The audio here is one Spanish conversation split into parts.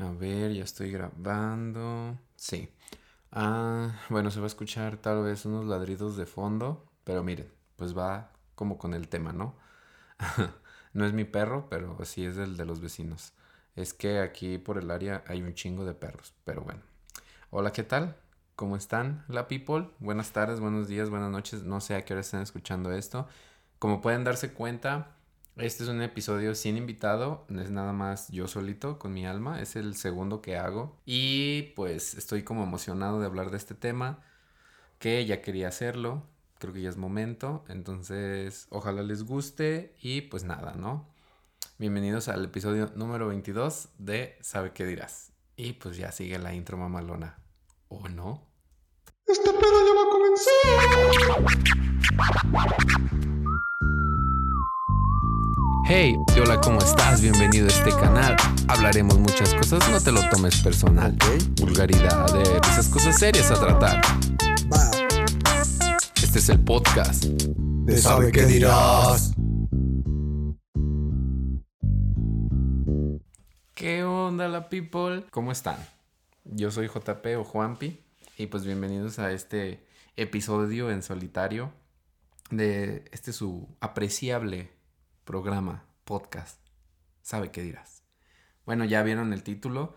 A ver, ya estoy grabando. Sí. Ah, bueno, se va a escuchar tal vez unos ladridos de fondo, pero miren, pues va como con el tema, ¿no? no es mi perro, pero sí es el de los vecinos. Es que aquí por el área hay un chingo de perros, pero bueno. Hola, ¿qué tal? ¿Cómo están, la people? Buenas tardes, buenos días, buenas noches. No sé a qué hora están escuchando esto. Como pueden darse cuenta, este es un episodio sin invitado, es nada más yo solito con mi alma, es el segundo que hago y pues estoy como emocionado de hablar de este tema, que ya quería hacerlo, creo que ya es momento, entonces ojalá les guste y pues nada, ¿no? Bienvenidos al episodio número 22 de Sabe qué dirás. Y pues ya sigue la intro mamalona, ¿o no? Este pedo ya va a comenzar. Hey, hola, ¿cómo estás? Bienvenido a este canal. Hablaremos muchas cosas, no te lo tomes personal. Vulgaridad, de esas cosas serias a tratar. Este es el podcast. De sabe qué dirás. ¿Qué onda, la people? ¿Cómo están? Yo soy JP o Juanpi y pues bienvenidos a este episodio en solitario de este su apreciable programa, podcast. ¿Sabe qué dirás? Bueno, ya vieron el título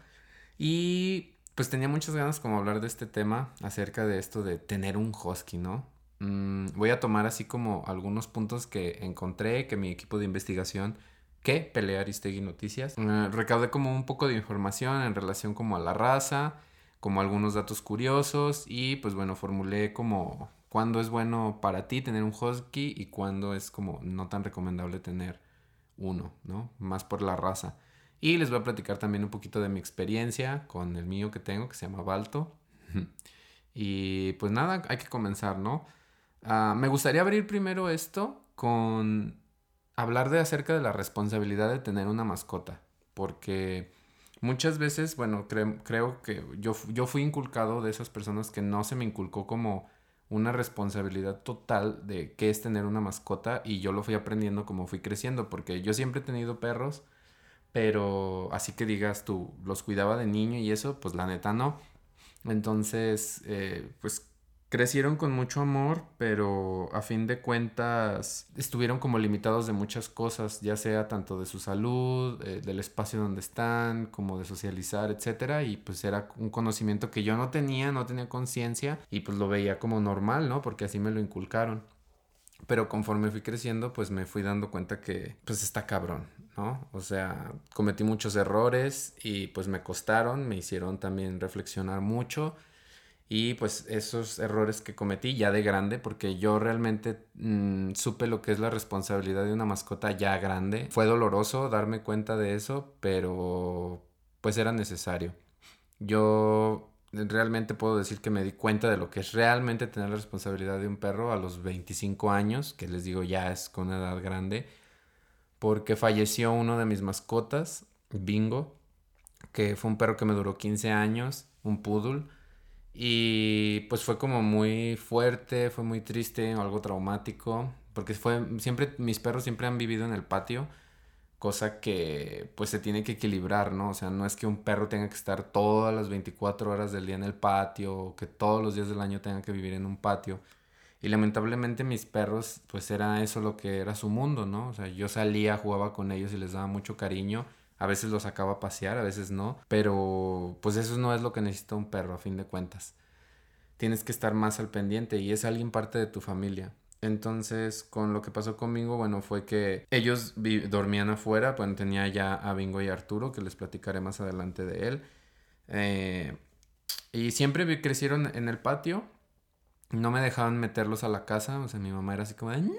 y pues tenía muchas ganas como hablar de este tema acerca de esto de tener un husky, ¿no? Mm, voy a tomar así como algunos puntos que encontré que mi equipo de investigación que pelea Aristegui Noticias. Uh, recaudé como un poco de información en relación como a la raza, como algunos datos curiosos y pues bueno, formulé como cuándo es bueno para ti tener un husky y cuándo es como no tan recomendable tener uno, ¿no? Más por la raza. Y les voy a platicar también un poquito de mi experiencia con el mío que tengo, que se llama Balto. y pues nada, hay que comenzar, ¿no? Uh, me gustaría abrir primero esto con hablar de acerca de la responsabilidad de tener una mascota. Porque muchas veces, bueno, cre creo que yo, yo fui inculcado de esas personas que no se me inculcó como una responsabilidad total de qué es tener una mascota y yo lo fui aprendiendo como fui creciendo, porque yo siempre he tenido perros, pero así que digas tú, los cuidaba de niño y eso, pues la neta no. Entonces, eh, pues crecieron con mucho amor, pero a fin de cuentas estuvieron como limitados de muchas cosas, ya sea tanto de su salud, eh, del espacio donde están, como de socializar, etcétera, y pues era un conocimiento que yo no tenía, no tenía conciencia y pues lo veía como normal, ¿no? Porque así me lo inculcaron. Pero conforme fui creciendo, pues me fui dando cuenta que pues está cabrón, ¿no? O sea, cometí muchos errores y pues me costaron, me hicieron también reflexionar mucho y pues esos errores que cometí ya de grande, porque yo realmente mmm, supe lo que es la responsabilidad de una mascota ya grande. Fue doloroso darme cuenta de eso, pero pues era necesario. Yo realmente puedo decir que me di cuenta de lo que es realmente tener la responsabilidad de un perro a los 25 años, que les digo ya es con edad grande, porque falleció uno de mis mascotas, Bingo, que fue un perro que me duró 15 años, un poodle y pues fue como muy fuerte, fue muy triste, algo traumático, porque fue siempre mis perros siempre han vivido en el patio, cosa que pues se tiene que equilibrar, ¿no? O sea, no es que un perro tenga que estar todas las 24 horas del día en el patio o que todos los días del año tenga que vivir en un patio. Y lamentablemente mis perros pues era eso lo que era su mundo, ¿no? O sea, yo salía, jugaba con ellos y les daba mucho cariño a veces los sacaba a pasear, a veces no. Pero pues eso no es lo que necesita un perro a fin de cuentas. Tienes que estar más al pendiente y es alguien parte de tu familia. Entonces, con lo que pasó conmigo, bueno, fue que ellos dormían afuera, bueno, tenía ya a Bingo y Arturo, que les platicaré más adelante de él. Eh, y siempre crecieron en el patio, no me dejaban meterlos a la casa, o sea, mi mamá era así como de, no.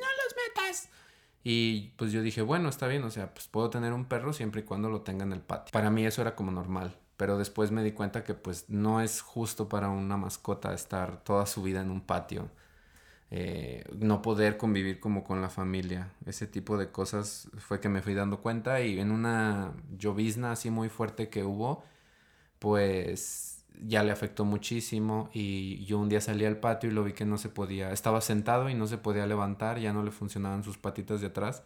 Y pues yo dije, bueno, está bien, o sea, pues puedo tener un perro siempre y cuando lo tenga en el patio. Para mí eso era como normal, pero después me di cuenta que pues no es justo para una mascota estar toda su vida en un patio. Eh, no poder convivir como con la familia. Ese tipo de cosas fue que me fui dando cuenta y en una llovizna así muy fuerte que hubo, pues ya le afectó muchísimo y yo un día salí al patio y lo vi que no se podía, estaba sentado y no se podía levantar, ya no le funcionaban sus patitas de atrás.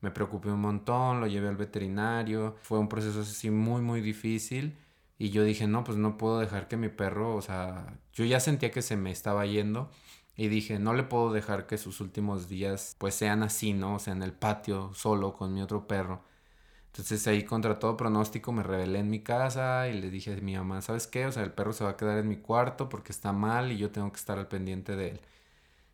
Me preocupé un montón, lo llevé al veterinario, fue un proceso así muy muy difícil Y yo dije, no, pues no puedo dejar que mi perro, o sea, yo ya sentía que se me estaba yendo. Y dije, no le puedo dejar que sus últimos días pues sean así, ¿no? O sea, en el patio, solo, con mi otro perro. Entonces ahí contra todo pronóstico me rebelé en mi casa y le dije a mi mamá, ¿sabes qué? O sea, el perro se va a quedar en mi cuarto porque está mal y yo tengo que estar al pendiente de él.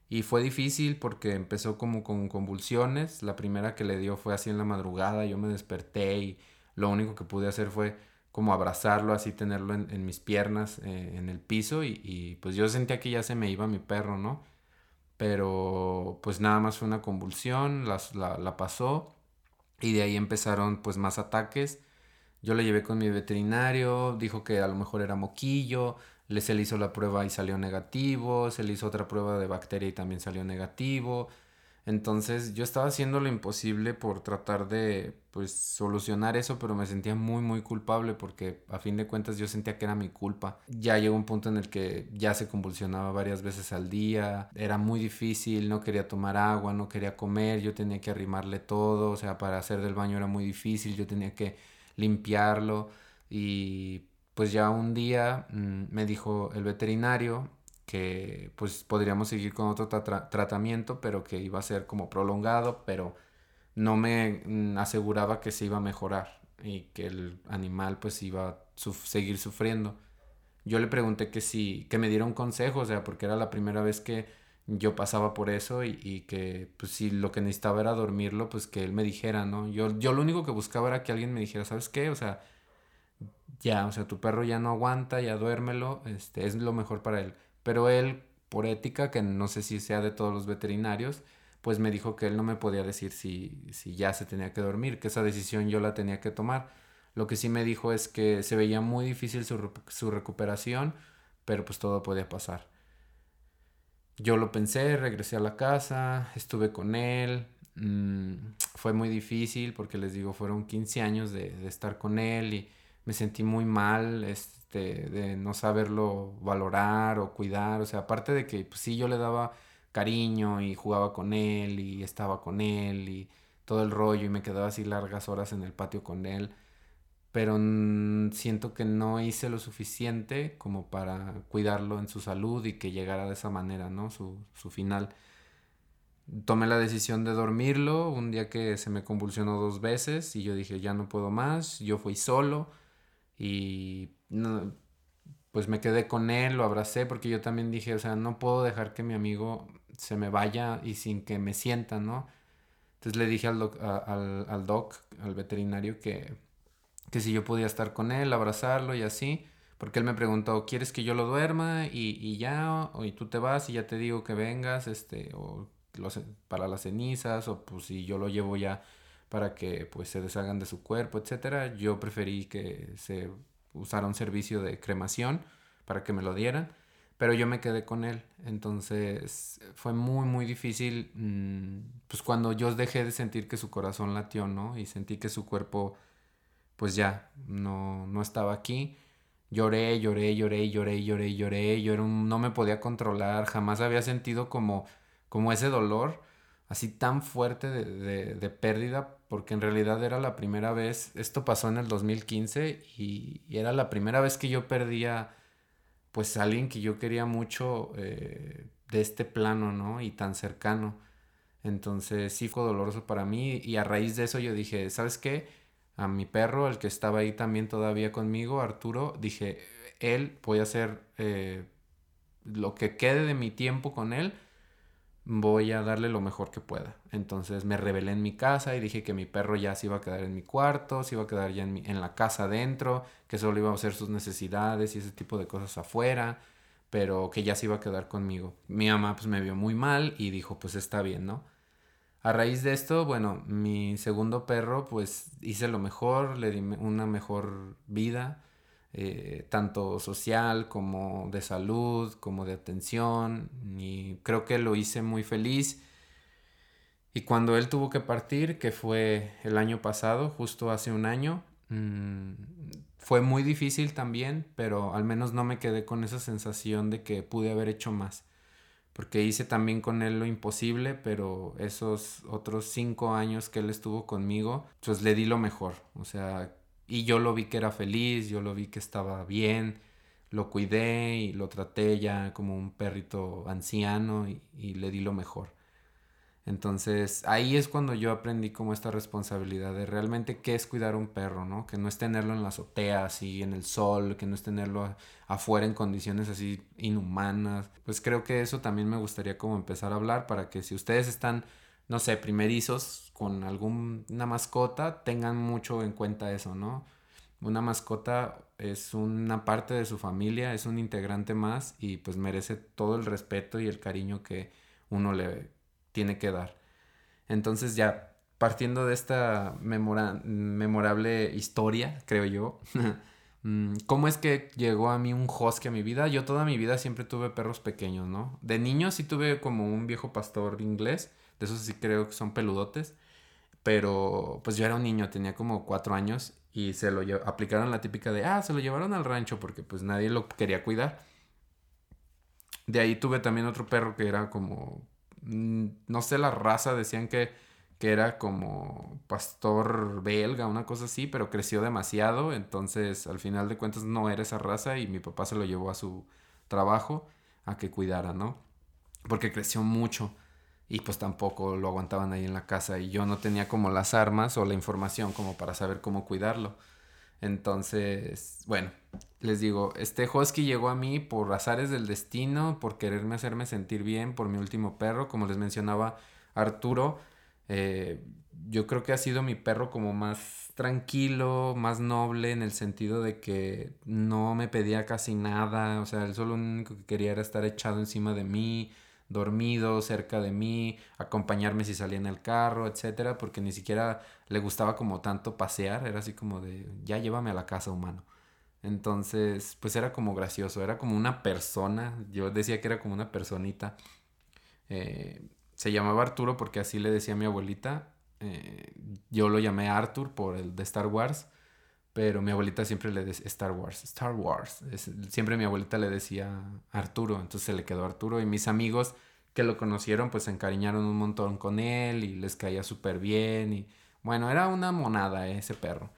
Y fue difícil porque empezó como con convulsiones. La primera que le dio fue así en la madrugada, yo me desperté y lo único que pude hacer fue como abrazarlo, así tenerlo en, mis piernas, eh, en el piso y, pues yo sentía que ya se me iba mi perro, ¿no? Pero pues nada más fue una convulsión, la, la pasó y de ahí empezaron pues más ataques. Yo le llevé con mi veterinario, dijo que a lo mejor era moquillo, le, se le hizo la prueba y salió negativo, se le hizo otra prueba de bacteria y también salió negativo. Entonces yo estaba haciendo lo imposible por tratar de pues solucionar eso, pero me sentía muy muy culpable porque a fin de cuentas yo sentía que era mi culpa. Ya llegó un punto en el que ya se convulsionaba varias veces al día, era muy difícil, no quería tomar agua, no quería comer, yo tenía que arrimarle todo, o sea, para hacer del baño era muy difícil, yo tenía que limpiarlo y pues ya un día mm, me dijo el veterinario que pues podríamos seguir con otro tratamiento, pero que iba a ser como prolongado, pero no me mm, aseguraba que se iba a mejorar y que el animal pues iba a seguir sufriendo. Yo le pregunté que si, que me diera un consejo, o sea, porque era la primera vez que yo pasaba por eso y, y, que pues si lo que necesitaba era dormirlo, pues que él me dijera, ¿no? Yo, yo lo único que buscaba era que alguien me dijera, ¿sabes qué? O sea, ya, o sea, tu perro ya no aguanta, ya duérmelo, este, es lo mejor para él. Pero él, por ética, que no sé si sea de todos los veterinarios, pues me dijo que él no me podía decir si, si ya se tenía que dormir, que esa decisión yo la tenía que tomar. Lo que sí me dijo es que se veía muy difícil su, su recuperación, pero pues todo podía pasar. Yo lo pensé, regresé a la casa, estuve con él. Mmm, fue muy difícil porque les digo, fueron 15 años de, estar con él y me sentí muy mal. Este, de no saberlo valorar o cuidar, o sea, aparte de que pues, sí yo le daba cariño y jugaba con él y estaba con él y todo el rollo y me quedaba así largas horas en el patio con él, pero siento que no hice lo suficiente como para cuidarlo en su salud y que llegara de esa manera, ¿no? Su, su final. Tomé la decisión de dormirlo un día que se me convulsionó dos veces y yo dije, ya no puedo más, yo fui solo y no, pues me quedé con él, lo abracé porque yo también dije, o sea, no puedo dejar que mi amigo se me vaya y sin que me sienta, ¿no? Entonces le dije al doc, al, al, doc, al veterinario, que, que si yo podía estar con él, abrazarlo y así, porque él me preguntó, ¿quieres que yo lo duerma y, y ya? O y tú te vas y ya te digo que vengas, este, o los, para las cenizas, o pues si yo lo llevo ya para que pues se deshagan de su cuerpo, etcétera. Yo preferí que se usara un servicio de cremación para que me lo dieran, pero yo me quedé con él. Entonces fue muy, muy difícil, mmm, pues cuando yo dejé de sentir que su corazón latió, ¿no? Y sentí que su cuerpo, pues ya, no, no estaba aquí. Lloré, lloré, lloré, lloré, lloré, lloré. Yo no me podía controlar, jamás había sentido como, como ese dolor así tan fuerte de, de, de, pérdida, porque en realidad era la primera vez, esto pasó en el 2015 y, y era la primera vez que yo perdía pues a alguien que yo quería mucho eh, de este plano, ¿no? Y tan cercano. Entonces sí fue doloroso para mí y a raíz de eso yo dije, ¿sabes qué? A mi perro, el que estaba ahí también todavía conmigo, Arturo, dije, él, voy a hacer eh, lo que quede de mi tiempo con él voy a darle lo mejor que pueda. Entonces me rebelé en mi casa y dije que mi perro ya se iba a quedar en mi cuarto, se iba a quedar ya en, mi, en la casa adentro, que solo iba a hacer sus necesidades y ese tipo de cosas afuera, pero que ya se iba a quedar conmigo. Mi mamá pues me vio muy mal y dijo pues está bien, ¿no? A raíz de esto, bueno, mi segundo perro pues hice lo mejor, le di una mejor vida eh, tanto social como de salud, como de atención, y creo que lo hice muy feliz. Y cuando él tuvo que partir, que fue el año pasado, justo hace un año, mmm, fue muy difícil también, pero al menos no me quedé con esa sensación de que pude haber hecho más. Porque hice también con él lo imposible, pero esos otros cinco años que él estuvo conmigo, pues le di lo mejor. O sea, Y yo lo vi que era feliz, yo lo vi que estaba bien, lo cuidé y lo traté ya como un perrito anciano y, le di lo mejor. Entonces ahí es cuando yo aprendí como esta responsabilidad de realmente qué es cuidar un perro, ¿no? Que no es tenerlo en la azotea así en el sol, que no es tenerlo afuera en condiciones así inhumanas. Pues creo que eso también me gustaría como empezar a hablar para que si ustedes están, no sé, primerizos con alguna mascota, tengan mucho en cuenta eso, ¿no? Una mascota es una parte de su familia, es un integrante más y pues merece todo el respeto y el cariño que uno le tiene que dar. Entonces ya partiendo de esta memorable historia, creo yo, mm, ¿cómo es que llegó a mí un husky a mi vida? Yo toda mi vida siempre tuve perros pequeños, ¿no? De niño sí tuve como un viejo pastor inglés, de esos sí creo que son peludotes, pero pues yo era un niño, tenía como cuatro años y se lo aplicaron la típica de, ah, se lo llevaron al rancho porque pues nadie lo quería cuidar. De ahí tuve también otro perro que era como Mm, no sé la raza, decían que, que era como pastor belga, una cosa así, pero creció demasiado, entonces al final de cuentas no era esa raza y mi papá se lo llevó a su trabajo a que cuidara, ¿no? Porque creció mucho y pues tampoco lo aguantaban ahí en la casa y yo no tenía como las armas o la información como para saber cómo cuidarlo. Entonces, bueno, les digo, este husky llegó a mí por azares del destino, por quererme hacerme sentir bien, por mi último perro, como les mencionaba Arturo. Eh, yo creo que ha sido mi perro como más tranquilo, más noble en el sentido de que no me pedía casi nada, o sea, él solo lo único que quería era estar echado encima de mí, dormido cerca de mí, acompañarme si salía en el carro, etcétera, porque ni siquiera le gustaba como tanto pasear, era así como de, ya llévame a la casa humano. Entonces, pues era como gracioso, era como una persona, yo decía que era como una personita. Eh, se llamaba Arturo porque así le decía a mi abuelita. Eh, yo lo llamé Arthur por el de Star Wars, pero mi abuelita siempre le decía Star Wars, Star Wars. siempre mi abuelita le decía Arturo, entonces se le quedó Arturo y mis amigos que lo conocieron pues se encariñaron un montón con él y les caía súper bien y bueno, era una monada ese perro.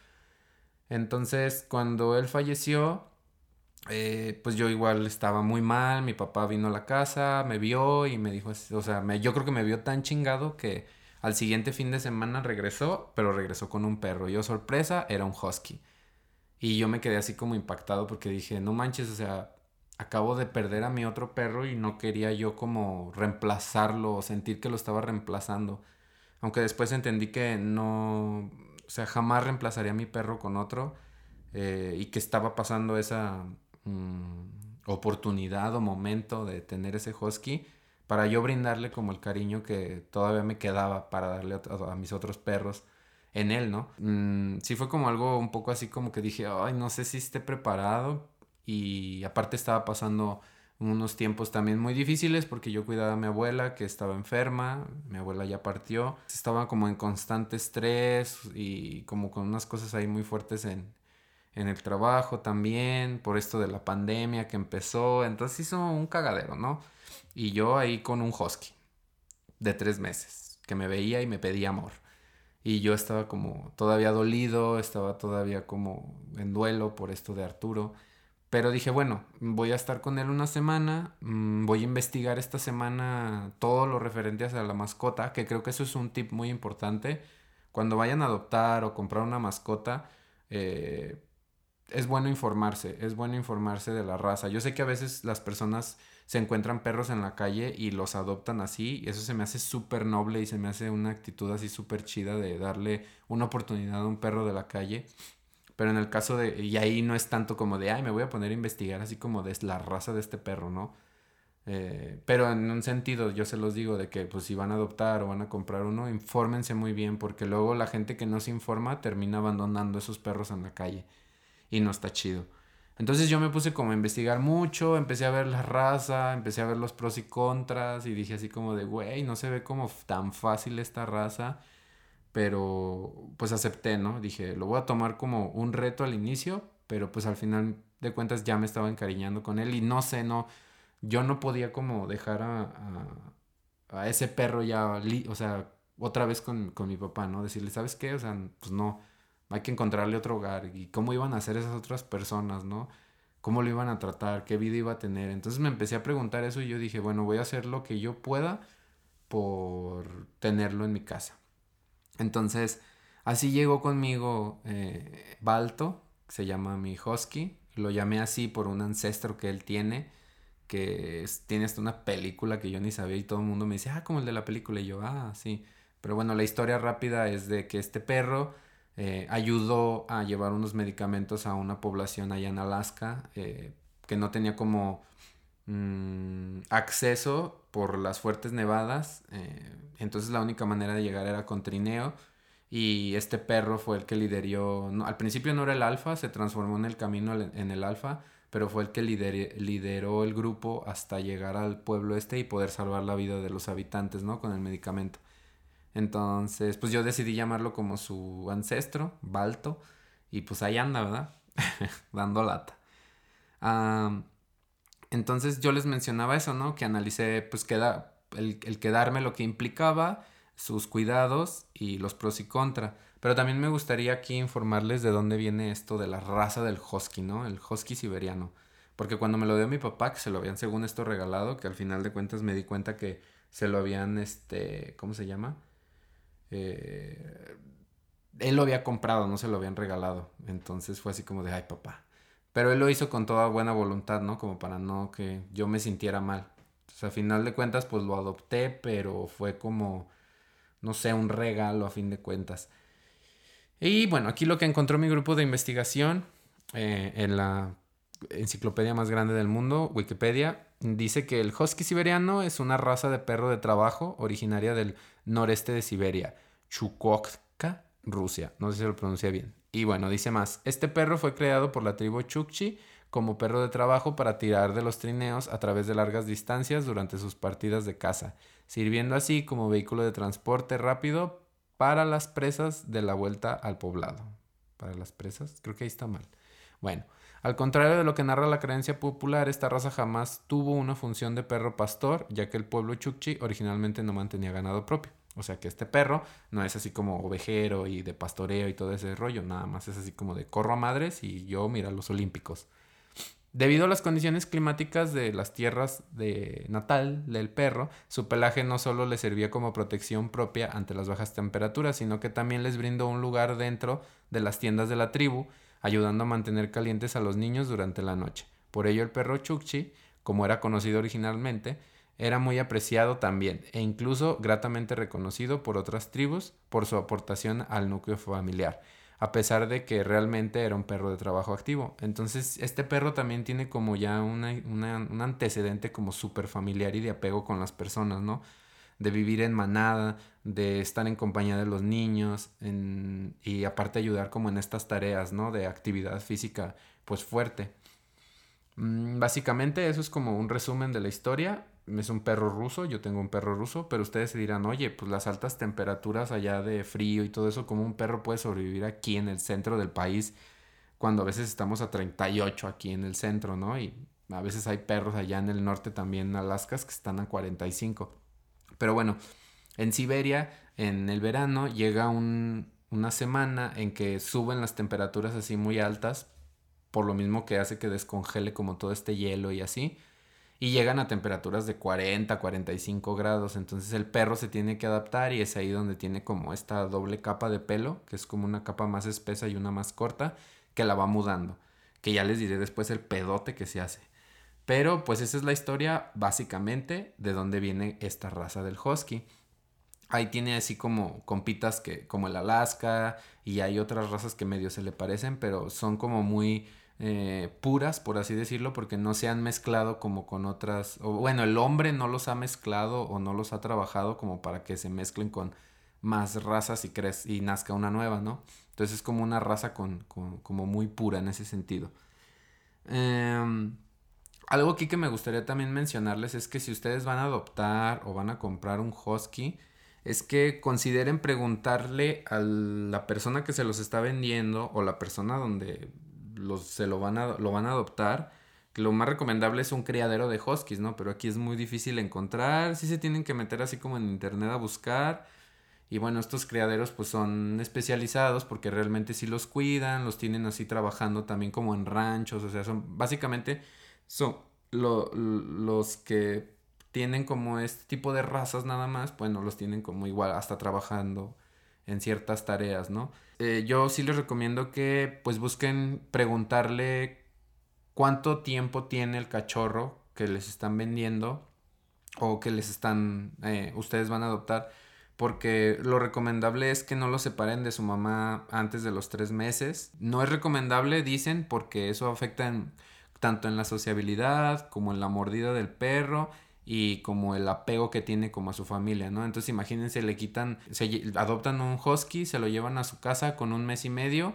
Entonces, cuando él falleció, eh, pues yo igual estaba muy mal, mi papá vino a la casa, me vio y me dijo, o sea, yo creo que me vio tan chingado que al siguiente fin de semana regresó, pero regresó con un perro. Yo, sorpresa, era un husky. Y yo me quedé así como impactado porque dije, no manches, o sea, acabo de perder a mi otro perro y no quería yo como reemplazarlo o sentir que lo estaba reemplazando. Aunque después entendí que no, o sea, jamás reemplazaría a mi perro con otro eh, y que estaba pasando esa mm, oportunidad o momento de tener ese husky para yo brindarle como el cariño que todavía me quedaba para darle a, mis otros perros en él, ¿no? Mm, sí fue como algo un poco así como que dije, ay, no sé si esté preparado y aparte estaba pasando unos tiempos también muy difíciles porque yo cuidaba a mi abuela que estaba enferma, mi abuela ya partió, estaba como en constante estrés y como con unas cosas ahí muy fuertes en, en el trabajo también, por esto de la pandemia que empezó, entonces hizo un cagadero, ¿no? Y yo ahí con un husky de tres meses, que me veía y me pedía amor. Y yo estaba como todavía dolido, estaba todavía como en duelo por esto de Arturo. Pero dije, bueno, voy a estar con él una semana, mm, voy a investigar esta semana todo lo referente a la mascota, que creo que eso es un tip muy importante. Cuando vayan a adoptar o comprar una mascota, eh, es bueno informarse, es bueno informarse de la raza. Yo sé que a veces las personas se encuentran perros en la calle y los adoptan así, y eso se me hace súper noble y se me hace una actitud así súper chida de darle una oportunidad a un perro de la calle. Pero en el caso de, y ahí no es tanto como de, ay, me voy a poner a investigar así como de la raza de este perro, ¿no? Eh, pero en un sentido, yo se los digo de que pues si van a adoptar o van a comprar uno, infórmense muy bien porque luego la gente que no se informa termina abandonando esos perros en la calle y no está chido. Entonces yo me puse como a investigar mucho, empecé a ver la raza, empecé a ver los pros y contras y dije así como de, güey, no se ve como tan fácil esta raza pero pues acepté, ¿no? Dije, lo voy a tomar como un reto al inicio, pero pues al final de cuentas ya me estaba encariñando con él y no sé, no, yo no podía como dejar a, a, ese perro ya, o sea, otra vez con, con, mi papá, ¿no? Decirle, ¿sabes qué? O sea, pues no, hay que encontrarle otro hogar. ¿Y cómo iban a hacer esas otras personas, no? ¿Cómo lo iban a tratar? ¿Qué vida iba a tener? Entonces me empecé a preguntar eso y yo dije, bueno, voy a hacer lo que yo pueda por tenerlo en mi casa. Entonces, así llegó conmigo eh, Balto, se llama mi husky. Lo llamé así por un ancestro que él tiene, que tiene hasta una película que yo ni sabía y todo el mundo me dice, ah, como el de la película. Y yo, ah, sí. Pero bueno, la historia rápida es de que este perro eh, ayudó a llevar unos medicamentos a una población allá en Alaska eh, que no tenía como mm, acceso por las fuertes nevadas. Eh, entonces la única manera de llegar era con trineo. Y este perro fue el que lideró, al principio no era el alfa, se transformó en el camino en el alfa, pero fue el que lideró el grupo hasta llegar al pueblo este y poder salvar la vida de los habitantes, ¿no? Con el medicamento. Entonces, pues yo decidí llamarlo como su ancestro, Balto, y pues ahí anda, ¿verdad? Dando lata. entonces yo les mencionaba eso, ¿no? Que analicé, pues, queda, el, el quedarme lo que implicaba, sus cuidados y los pros y contra. Pero también me gustaría aquí informarles de dónde viene esto de la raza del husky, ¿no? El husky siberiano. Porque cuando me lo dio mi papá, que se lo habían según esto regalado, que al final de cuentas me di cuenta que se lo habían, este, ¿cómo se llama? Eh, él lo había comprado, no se lo habían regalado. Entonces fue así como de, ay papá. Pero él lo hizo con toda buena voluntad, ¿no? Como para no que yo me sintiera mal. Entonces, a final de cuentas, pues lo adopté, pero fue como, no sé, un regalo a fin de cuentas. Y bueno, aquí lo que encontró mi grupo de investigación eh, en la enciclopedia más grande del mundo, Wikipedia, dice que el husky siberiano es una raza de perro de trabajo originaria del noreste de Siberia, Chukotka, Rusia. No sé si lo pronuncia bien. Y bueno, dice más, este perro fue creado por la tribu Chukchi como perro de trabajo para tirar de los trineos a través de largas distancias durante sus partidas de caza, sirviendo así como vehículo de transporte rápido para las presas de la vuelta al poblado. ¿Para las presas? Creo que ahí está mal. Bueno, al contrario de lo que narra la creencia popular, esta raza jamás tuvo una función de perro pastor, ya que el pueblo Chukchi originalmente no mantenía ganado propio. O sea que este perro no es así como ovejero y de pastoreo y todo ese rollo, nada más es así como de corro a madres y yo mira los olímpicos. Debido a las condiciones climáticas de las tierras de natal del perro, su pelaje no solo le servía como protección propia ante las bajas temperaturas, sino que también les brindó un lugar dentro de las tiendas de la tribu, ayudando a mantener calientes a los niños durante la noche. Por ello el perro Chukchi, como era conocido originalmente, era muy apreciado también e incluso gratamente reconocido por otras tribus por su aportación al núcleo familiar, a pesar de que realmente era un perro de trabajo activo. Entonces este perro también tiene como ya un antecedente como súper familiar y de apego con las personas, ¿no? De vivir en manada, de estar en compañía de los niños y aparte ayudar como en estas tareas, ¿no? De actividad física pues fuerte. Mm, básicamente eso es como un resumen de la historia es un perro ruso, yo tengo un perro ruso, pero ustedes se dirán, oye, pues las altas temperaturas allá de frío y todo eso, ¿cómo un perro puede sobrevivir aquí en el centro del país cuando a veces estamos a 38 aquí en el centro, ¿no? Y a veces hay perros allá en el norte también, en Alaska, que están a 45. Pero bueno, en Siberia, en el verano, llega una semana en que suben las temperaturas así muy altas, por lo mismo que hace que descongele como todo este hielo y así y llegan a temperaturas de 40, 45 grados. Entonces el perro se tiene que adaptar y es ahí donde tiene como esta doble capa de pelo, que es como una capa más espesa y una más corta, que la va mudando. Que ya les diré después el pedote que se hace. Pero pues esa es la historia básicamente de dónde viene esta raza del husky. Ahí tiene así como compitas que como el Alaska y hay otras razas que medio se le parecen, pero son como muy eh, puras, por así decirlo, porque no se han mezclado como con otras, o bueno, el hombre no los ha mezclado o no los ha trabajado como para que se mezclen con más razas y, y nazca una nueva, ¿no? Entonces es como una raza con, como muy pura en ese sentido. Em, algo aquí que me gustaría también mencionarles es que si ustedes van a adoptar o van a comprar un husky, es que consideren preguntarle a la persona que se los está vendiendo o la persona donde los, se lo van, a, lo van a adoptar. Lo más recomendable es un criadero de huskies, ¿no? Pero aquí es muy difícil encontrar. Sí se tienen que meter así como en internet a buscar. Y bueno, estos criaderos pues son especializados porque realmente sí los cuidan, los tienen así trabajando también como en ranchos, o sea, son básicamente son los que tienen como este tipo de razas nada más, bueno, los tienen como igual hasta trabajando en ciertas tareas, ¿no? Eh, yo sí les recomiendo que pues busquen preguntarle cuánto tiempo tiene el cachorro que les están vendiendo o que les están, eh, ustedes van a adoptar porque lo recomendable es que no lo separen de su mamá antes de los tres meses. No es recomendable, dicen, porque eso afecta tanto en la sociabilidad como en la mordida del perro y como el apego que tiene como a su familia, ¿no? Entonces imagínense, le quitan, se adoptan un husky, se lo llevan a su casa con un mes y medio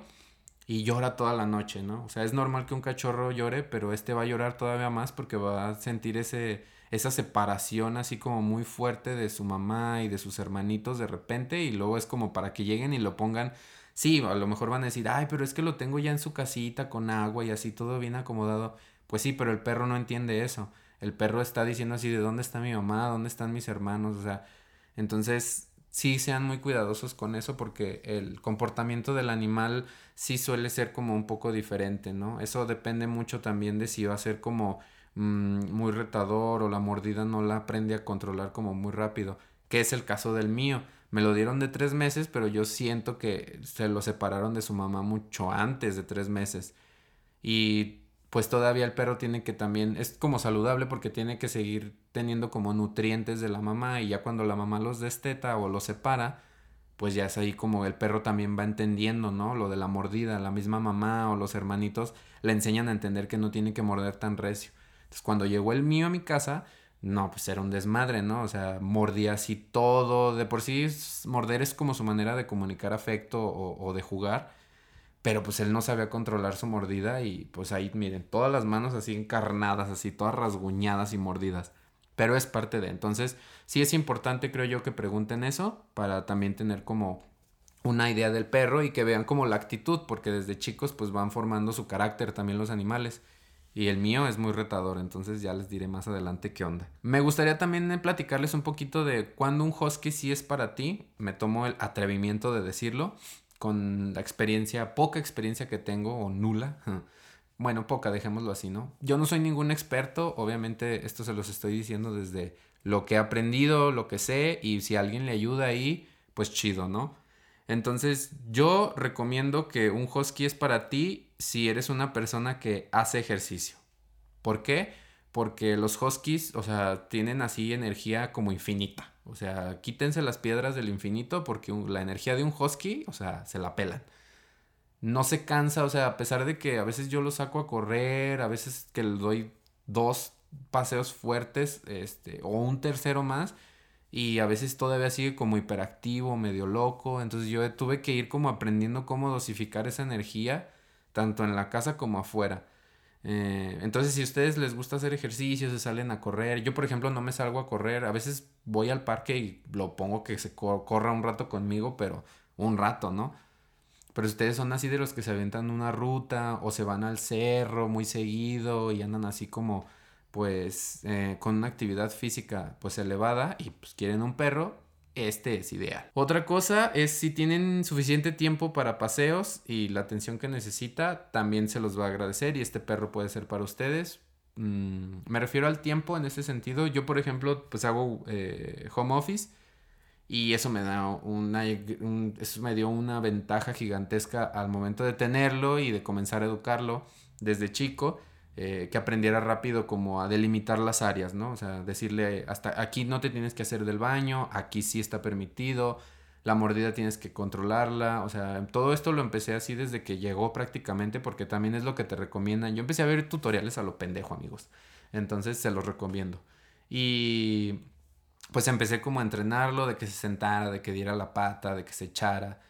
y llora toda la noche, ¿no? O sea, es normal que un cachorro llore, pero este va a llorar todavía más porque va a sentir ese esa separación así como muy fuerte de su mamá y de sus hermanitos de repente y luego es como para que lleguen y lo pongan, sí, a lo mejor van a decir, ay, pero es que lo tengo ya en su casita con agua y así todo bien acomodado. Pues sí, pero el perro no entiende eso. El perro está diciendo así de dónde está mi mamá, dónde están mis hermanos, o sea, entonces sí sean muy cuidadosos con eso porque el comportamiento del animal sí suele ser como un poco diferente, ¿no? Eso depende mucho también de si va a ser como Mm, muy retador o la mordida no la aprende a controlar como muy rápido, que es el caso del mío. Me lo dieron de tres meses, pero yo siento que se lo separaron de su mamá mucho antes de tres meses. Y pues todavía el perro tiene que también, es como saludable porque tiene que seguir teniendo como nutrientes de la mamá y ya cuando la mamá los desteta o los separa, pues ya es ahí como el perro también va entendiendo, ¿no? Lo de la mordida, la misma mamá o los hermanitos le enseñan a entender que no tiene que morder tan recio. Entonces, cuando llegó el mío a mi casa, no, pues era un desmadre, ¿no? O sea, mordía así todo. De por sí, morder es como su manera de comunicar afecto o, de jugar. Pero pues él no sabía controlar su mordida y pues ahí, miren, todas las manos así encarnadas, así todas rasguñadas y mordidas. Pero es parte de. Entonces, sí es importante, creo yo, que pregunten eso para también tener como una idea del perro y que vean como la actitud, porque desde chicos pues van formando su carácter también los animales. Y el mío es muy retador, entonces ya les diré más adelante qué onda. Me gustaría también eh, platicarles un poquito de cuando un husky sí es para ti. Me tomo el atrevimiento de decirlo con la experiencia, poca experiencia que tengo o nula. Bueno, poca, dejémoslo así, ¿no? Yo no soy ningún experto, obviamente esto se los estoy diciendo desde lo que he aprendido, lo que sé, y si alguien le ayuda ahí, pues chido, ¿no? Entonces yo recomiendo que un husky es para ti si eres una persona que hace ejercicio. ¿Por qué? Porque los huskies, o sea, tienen así energía como infinita. O sea, quítense las piedras del infinito porque la energía de un husky, o sea, se la pelan. No se cansa, o sea, a pesar de que a veces yo lo saco a correr, a veces que le doy dos paseos fuertes, este, o un tercero más, y a veces todavía sigue como hiperactivo, medio loco. Entonces yo tuve que ir como aprendiendo cómo dosificar esa energía tanto en la casa como afuera. Eh, entonces, si a ustedes les gusta hacer ejercicio, se salen a correr. Yo, por ejemplo, no me salgo a correr. A veces voy al parque y lo pongo que se corra un rato conmigo, pero un rato, ¿no? Pero ustedes son así de los que se aventan una ruta o se van al cerro muy seguido y andan así como, pues, eh, con una actividad física, pues, elevada y pues quieren un perro, este es ideal. Otra cosa es si tienen suficiente tiempo para paseos y la atención que necesita, también se los va a agradecer y este perro puede ser para ustedes. Mm, me refiero al tiempo en ese sentido. Yo, por ejemplo, pues hago eh, home office y eso me da una, eso me dio una ventaja gigantesca al momento de tenerlo y de comenzar a educarlo desde chico eh, que aprendiera rápido como a delimitar las áreas, ¿no? O sea, decirle, hasta aquí no te tienes que hacer del baño, aquí sí está permitido, la mordida tienes que controlarla, o sea, todo esto lo empecé así desde que llegó prácticamente porque también es lo que te recomiendan. Yo empecé a ver tutoriales a lo pendejo, amigos. Entonces se los recomiendo. Y pues empecé como a entrenarlo, de que se sentara, de que diera la pata, de que se echara.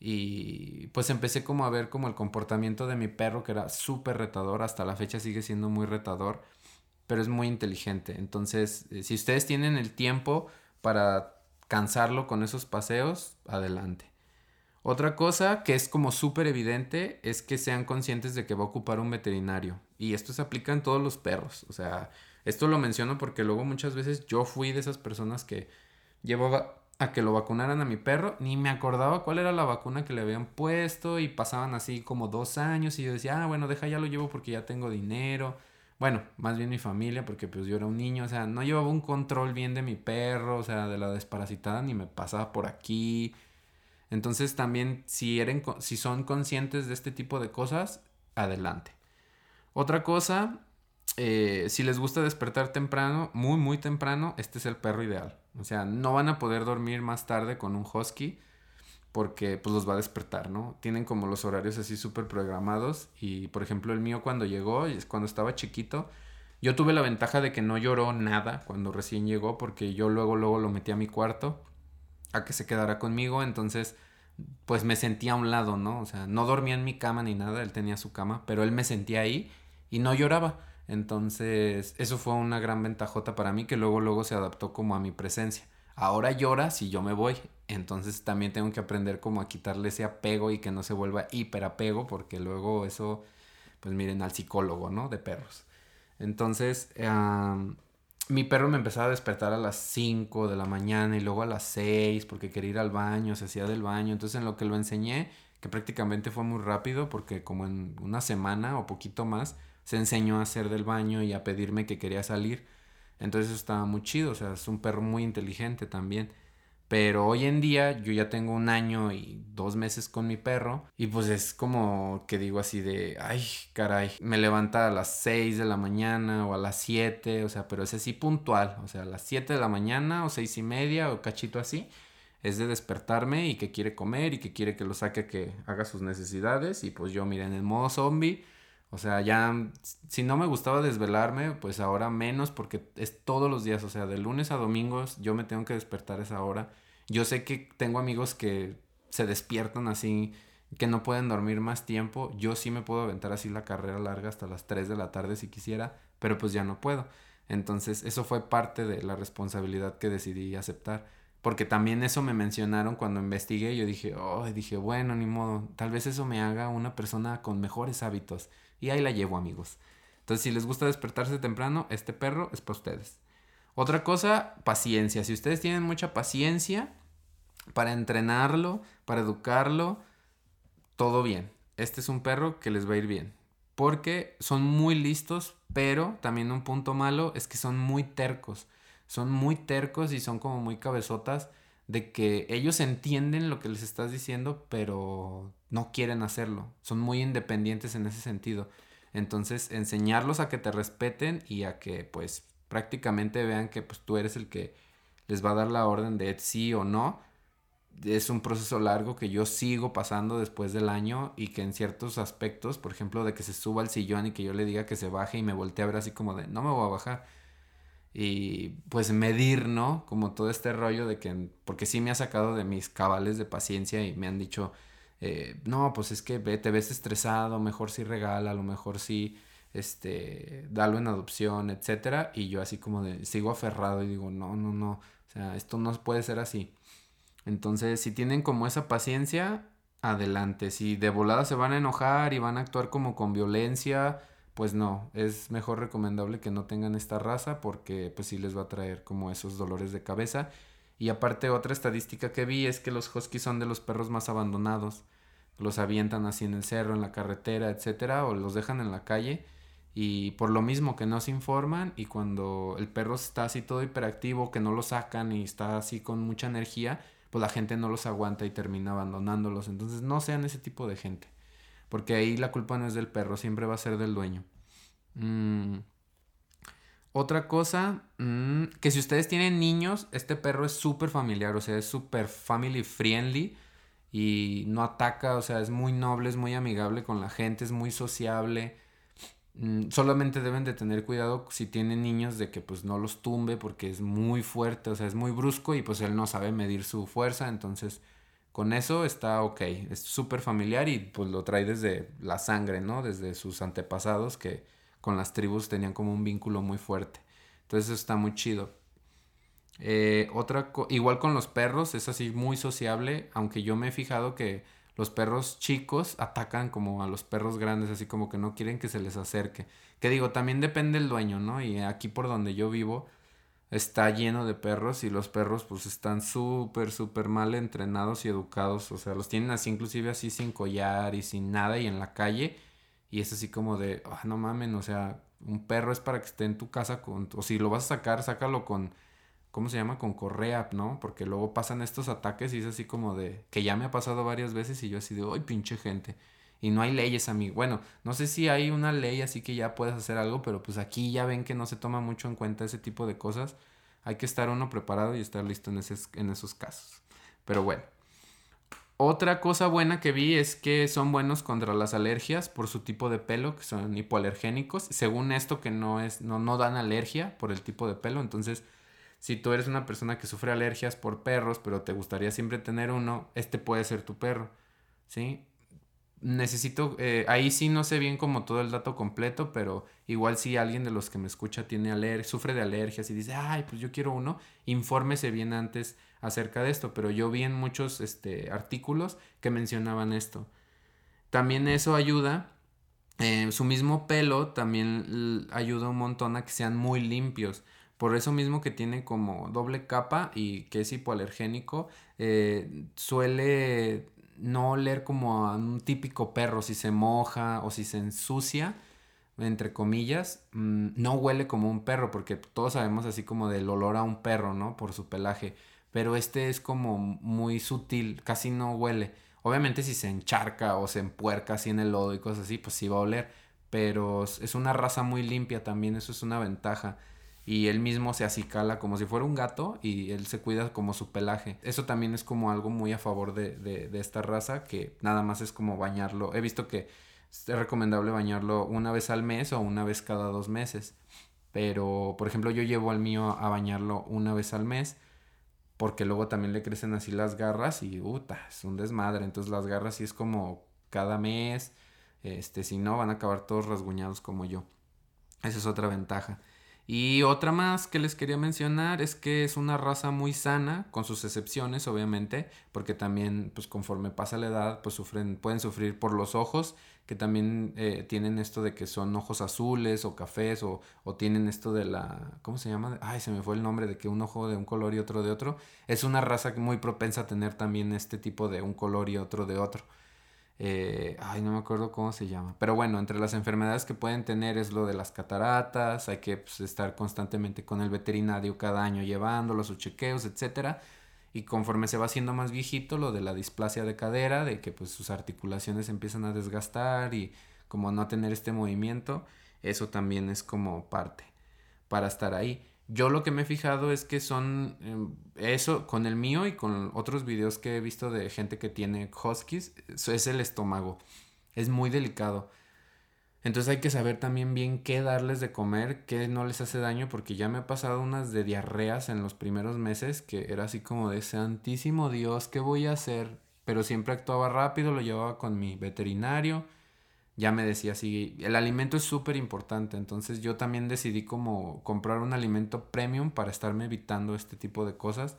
Y pues empecé como a ver como el comportamiento de mi perro, que era súper retador, hasta la fecha sigue siendo muy retador, pero es muy inteligente. Entonces, eh, si ustedes tienen el tiempo para cansarlo con esos paseos, adelante. Otra cosa que es como súper evidente es que sean conscientes de que va a ocupar un veterinario. Y esto se aplica en todos los perros. O sea, esto lo menciono porque luego muchas veces yo fui de esas personas que llevaba a que lo vacunaran a mi perro. Ni me acordaba cuál era la vacuna que le habían puesto y pasaban así como dos años y yo decía, ah, bueno, deja, ya lo llevo porque ya tengo dinero. Bueno, más bien mi familia porque pues yo era un niño, o sea, no llevaba un control bien de mi perro, o sea, de la desparasitada ni me pasaba por aquí. Entonces también si, eran, si son conscientes de este tipo de cosas, adelante. Otra cosa, eh, si les gusta despertar temprano, muy, muy temprano, este es el perro ideal. O sea, no van a poder dormir más tarde con un husky porque pues los va a despertar, ¿no? Tienen como los horarios así súper programados y por ejemplo el mío cuando llegó, cuando estaba chiquito, yo tuve la ventaja de que no lloró nada cuando recién llegó porque yo luego luego lo metí a mi cuarto a que se quedara conmigo, entonces pues me sentía a un lado, ¿no? O sea, no dormía en mi cama ni nada, él tenía su cama, pero él me sentía ahí y no lloraba. Entonces, eso fue una gran ventajota para mí que luego luego se adaptó como a mi presencia. Ahora llora si yo me voy. Entonces también tengo que aprender como a quitarle ese apego y que no se vuelva hiperapego porque luego eso, pues miren al psicólogo, ¿no? De perros. Entonces, mi perro me empezaba a despertar a las 5 de la mañana y luego a las 6 porque quería ir al baño, se hacía del baño. Entonces en lo que lo enseñé, que prácticamente fue muy rápido porque como en una semana o poquito más, se enseñó a hacer del baño y a pedirme que quería salir. Entonces estaba muy chido, o sea, es un perro muy inteligente también. Pero hoy en día yo ya tengo un año y dos meses con mi perro y pues es como que digo así de, ay, caray, me levanta a las 6 de la mañana o a las 7, o sea, pero es así puntual, o sea, a las 7 de la mañana o seis y media o cachito así, es de despertarme y que quiere comer y que quiere que lo saque que haga sus necesidades y pues yo, miren, en modo zombie o sea, ya si no me gustaba desvelarme, pues ahora menos porque es todos los días, o sea, de lunes a domingos yo me tengo que despertar esa hora. Yo sé que tengo amigos que se despiertan así, que no pueden dormir más tiempo. Yo sí me puedo aventar así la carrera larga hasta las 3 de la tarde si quisiera, pero pues ya no puedo. Entonces, eso fue parte de la responsabilidad que decidí aceptar. Porque también eso me mencionaron cuando investigué. Yo dije, oh, dije, bueno, ni modo. Tal vez eso me haga una persona con mejores hábitos. Y ahí la llevo, amigos. Entonces, si les gusta despertarse temprano, este perro es para ustedes. Otra cosa, paciencia. Si ustedes tienen mucha paciencia para entrenarlo, para educarlo, todo bien. Este es un perro que les va a ir bien. Porque son muy listos, pero también un punto malo es que son muy tercos. Son muy tercos y son como muy cabezotas de que ellos entienden lo que les estás diciendo, pero no quieren hacerlo. Son muy independientes en ese sentido. Entonces, enseñarlos a que te respeten y a que pues prácticamente vean que pues tú eres el que les va a dar la orden de sí o no. Es un proceso largo que yo sigo pasando después del año y que en ciertos aspectos, por ejemplo, de que se suba al sillón y que yo le diga que se baje y me voltee a ver así como de, no me voy a bajar y pues medir, ¿no? Como todo este rollo de que, porque sí me ha sacado de mis cabales de paciencia y me han dicho, eh, no, pues es que te ves estresado, mejor si regala, a lo mejor sí, este, dalo en adopción, etcétera, y yo así como de, sigo aferrado y digo, no, no, no, o sea, esto no puede ser así. Entonces, si tienen como esa paciencia, adelante. Si de volada se van a enojar y van a actuar como con violencia, pues no, es mejor recomendable que no tengan esta raza porque pues sí les va a traer como esos dolores de cabeza. Y aparte otra estadística que vi es que los huskies son de los perros más abandonados. Los avientan así en el cerro, en la carretera, etcétera, o los dejan en la calle. Y por lo mismo que no se informan y cuando el perro está así todo hiperactivo, que no lo sacan y está así con mucha energía, pues la gente no los aguanta y termina abandonándolos. Entonces no sean ese tipo de gente. Porque ahí la culpa no es del perro, siempre va a ser del dueño. Mm. Otra cosa, mm, que si ustedes tienen niños, este perro es súper familiar, o sea, es súper family friendly y no ataca, o sea, es muy noble, es muy amigable con la gente, es muy sociable. Mm, solamente deben de tener cuidado si tienen niños de que pues no los tumbe porque es muy fuerte, o sea, es muy brusco y pues él no sabe medir su fuerza, entonces con eso está ok, es súper familiar y pues lo trae desde la sangre, ¿no? Desde sus antepasados que con las tribus tenían como un vínculo muy fuerte. Entonces eso está muy chido. Eh, otra igual con los perros, es así muy sociable, aunque yo me he fijado que los perros chicos atacan como a los perros grandes, así como que no quieren que se les acerque. Que digo, también depende el dueño, ¿no? Y aquí por donde yo vivo, está lleno de perros y los perros pues están súper, súper mal entrenados y educados. O sea, los tienen así inclusive así sin collar y sin nada y en la calle. Y es así como de, ah, no mamen, o sea, un perro es para que esté en tu casa con, o si lo vas a sacar, sácalo con, ¿cómo se llama? Con correa, ¿no? Porque luego pasan estos ataques y es así como de, que ya me ha pasado varias veces y yo así de, ay, pinche gente. Y no hay leyes, amigo. Bueno, no sé si hay una ley así que ya puedes hacer algo, pero pues aquí ya ven que no se toma mucho en cuenta ese tipo de cosas. Hay que estar uno preparado y estar listo en, en esos casos. Pero bueno. Otra cosa buena que vi es que son buenos contra las alergias por su tipo de pelo, que son hipoalergénicos. Según esto, que no, es, no, no dan alergia por el tipo de pelo. Entonces, si tú eres una persona que sufre alergias por perros, pero te gustaría siempre tener uno, este puede ser tu perro. ¿Sí? necesito, eh, ahí sí no sé bien como todo el dato completo, pero igual si alguien de los que me escucha tiene aler sufre de alergias y dice, ay, pues yo quiero uno, infórmese bien antes acerca de esto, pero yo vi en muchos este, artículos que mencionaban esto. También eso ayuda, eh, su mismo pelo también ayuda un montón a que sean muy limpios. Por eso mismo que tiene como doble capa y que es hipoalergénico, eh, suele no oler como a un típico perro si se moja o si se ensucia, entre comillas, mm, no huele como un perro, porque todos sabemos así como del olor a un perro, ¿no? Por su pelaje, pero este es como muy sutil, casi no huele. Obviamente si se encharca o se empuerca así en el lodo y cosas así, pues sí va a oler, pero es una raza muy limpia también, eso es una ventaja y él mismo se acicala como si fuera un gato y él se cuida como su pelaje. Eso también es como algo muy a favor de, de, esta raza que nada más es como bañarlo. He visto que es recomendable bañarlo una vez al mes o una vez cada dos meses. Pero, por ejemplo, yo llevo al mío a bañarlo una vez al mes porque luego también le crecen así las garras y, puta, es un desmadre. Entonces las garras sí es como cada mes, este, si no van a acabar todos rasguñados como yo. Esa es otra ventaja. Y otra más que les quería mencionar es que es una raza muy sana, con sus excepciones obviamente, porque también pues conforme pasa la edad pues sufren, pueden sufrir por los ojos, que también eh, tienen esto de que son ojos azules o cafés o, o, tienen esto de la, ¿cómo se llama? Ay, se me fue el nombre de que un ojo de un color y otro de otro. Es una raza muy propensa a tener también este tipo de un color y otro de otro. Eh, ay, no me acuerdo cómo se llama. Pero bueno, entre las enfermedades que pueden tener es lo de las cataratas, hay que pues, estar constantemente con el veterinario cada año llevándolo, sus chequeos, etcétera. Y conforme se va haciendo más viejito, lo de la displasia de cadera, de que pues sus articulaciones empiezan a desgastar y como no tener este movimiento, eso también es como parte para estar ahí. Yo lo que me he fijado es que son em, eso con el mío y con otros videos que he visto de gente que tiene huskies, eso es el estómago. Es muy delicado. Entonces hay que saber también bien qué darles de comer, qué no les hace daño, porque ya me ha pasado unas de diarreas en los primeros meses que era así como de santísimo Dios, ¿qué voy a hacer? Pero siempre actuaba rápido, lo llevaba con mi veterinario ya me decía así, el alimento es súper importante, entonces yo también decidí como comprar un alimento premium para estarme evitando este tipo de cosas,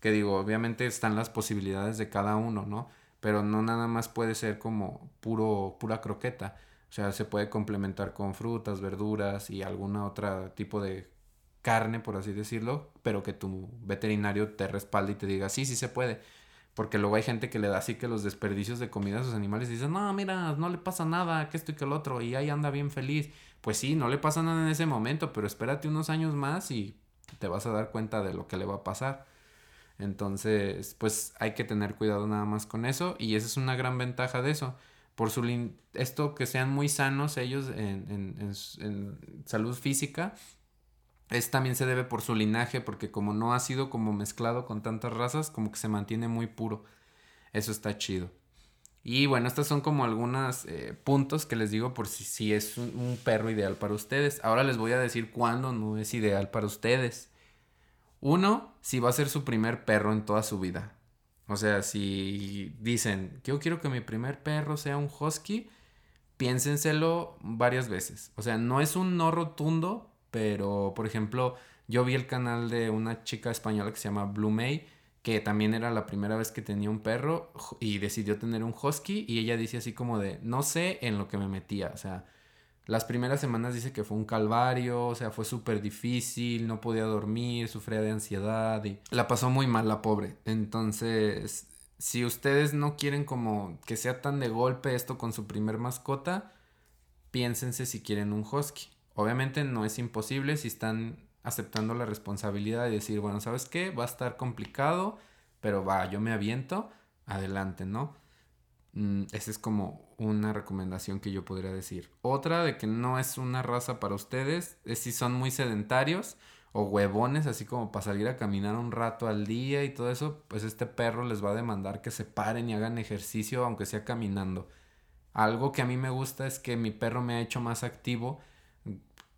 que digo, obviamente están las posibilidades de cada uno, ¿no? Pero no nada más puede ser como puro, pura croqueta, o sea, se puede complementar con frutas, verduras y alguna otra tipo de carne, por así decirlo, pero que tu veterinario te respalde y te diga, sí, sí se puede. Porque luego hay gente que le da así que los desperdicios de comida a sus animales y dicen, no, mira, no le pasa nada, que esto y que el otro, y ahí anda bien feliz. Pues sí, no le pasa nada en ese momento, pero espérate unos años más y te vas a dar cuenta de lo que le va a pasar. Entonces, pues hay que tener cuidado nada más con eso y esa es una gran ventaja de eso. Por su esto que sean muy sanos ellos en, en, en salud física es también se debe por su linaje, porque como no ha sido como mezclado con tantas razas, como que se mantiene muy puro. Eso está chido. Y bueno, estos son como algunos eh, puntos que les digo por si, si es un, perro ideal para ustedes. Ahora les voy a decir cuándo no es ideal para ustedes. Uno, si va a ser su primer perro en toda su vida. O sea, si dicen, yo quiero que mi primer perro sea un husky, piénsenselo varias veces. O sea, no es un no rotundo, pero, por ejemplo, yo vi el canal de una chica española que se llama Blue May, que también era la primera vez que tenía un perro y decidió tener un husky y ella dice así como de, no sé en lo que me metía, o sea, Las primeras semanas dice que fue un calvario, o sea, fue súper difícil, no podía dormir, sufría de ansiedad y la pasó muy mal la pobre. Entonces, si ustedes no quieren como que sea tan de golpe esto con su primer mascota, piénsense si quieren un husky. Obviamente no es imposible si están aceptando la responsabilidad de decir, bueno, ¿sabes qué? Va a estar complicado, pero va, yo me aviento, adelante, ¿no? Mm, esa es como una recomendación que yo podría decir. Otra de que no es una raza para ustedes es si son muy sedentarios o huevones, así como para salir a caminar un rato al día y todo eso, pues este perro les va a demandar que se paren y hagan ejercicio aunque sea caminando. Algo que a mí me gusta es que mi perro me ha hecho más activo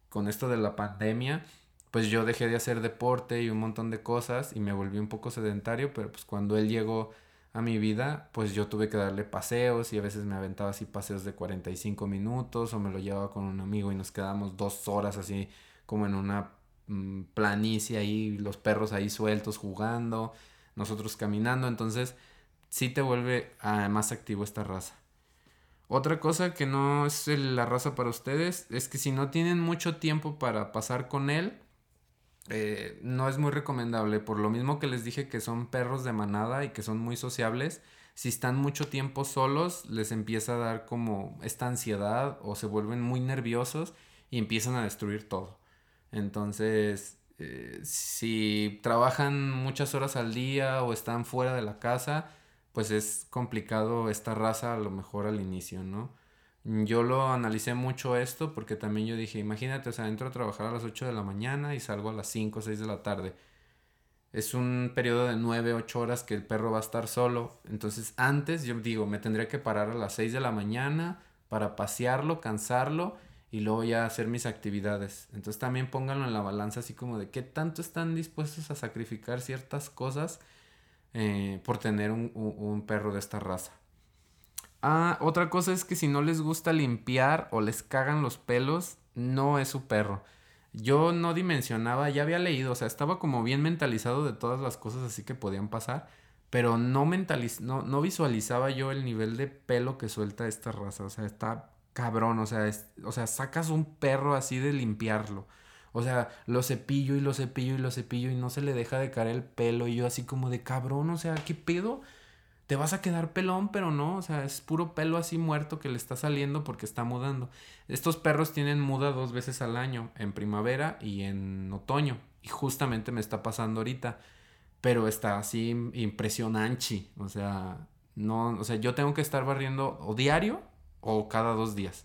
con esto de la pandemia. Pues yo dejé de hacer deporte y un montón de cosas y me volví un poco sedentario, pero pues cuando él llegó a mi vida, pues yo tuve que darle paseos y a veces me aventaba así paseos de 45 minutos o me lo llevaba con un amigo y nos quedamos dos horas así como en una mm, planicie ahí, los perros ahí sueltos jugando, nosotros caminando, entonces sí te vuelve ah, más activo esta raza. Otra cosa que no es la raza para ustedes es que si no tienen mucho tiempo para pasar con él, eh, no es muy recomendable. Por lo mismo que les dije que son perros de manada y que son muy sociables, si están mucho tiempo solos, les empieza a dar como esta ansiedad o se vuelven muy nerviosos y empiezan a destruir todo. Entonces, eh, si trabajan muchas horas al día o están fuera de la casa, pues es complicado esta raza a lo mejor al inicio, ¿no? Yo lo analicé mucho esto porque también yo dije, imagínate, o sea, entro a trabajar a las 8 de la mañana y salgo a las 5 o 6 de la tarde. Es un periodo de 9, 8 horas que el perro va a estar solo. Entonces antes yo digo, me tendría que parar a las 6 de la mañana para pasearlo, cansarlo y luego ya hacer mis actividades. Entonces también pónganlo en la balanza así como de qué tanto están dispuestos a sacrificar ciertas cosas eh, por tener un, un perro de esta raza. Ah, otra cosa es que si no les gusta limpiar o les cagan los pelos, no es su perro. Yo no dimensionaba, ya había leído, o sea, estaba como bien mentalizado de todas las cosas así que podían pasar, pero no, mentaliz no, no visualizaba yo el nivel de pelo que suelta esta raza, o sea, está cabrón, o sea, o sea, sacas un perro así de limpiarlo. O sea, lo cepillo y lo cepillo y lo cepillo y no se le deja de caer el pelo y yo así como de cabrón, o sea, ¿qué pedo? Te vas a quedar pelón, pero no, o sea, es puro pelo así muerto que le está saliendo porque está mudando. Estos perros tienen muda dos veces al año, en primavera y en otoño, y justamente me está pasando ahorita, pero está así impresionante, o sea, no, o sea, yo tengo que estar barriendo o diario o cada dos días.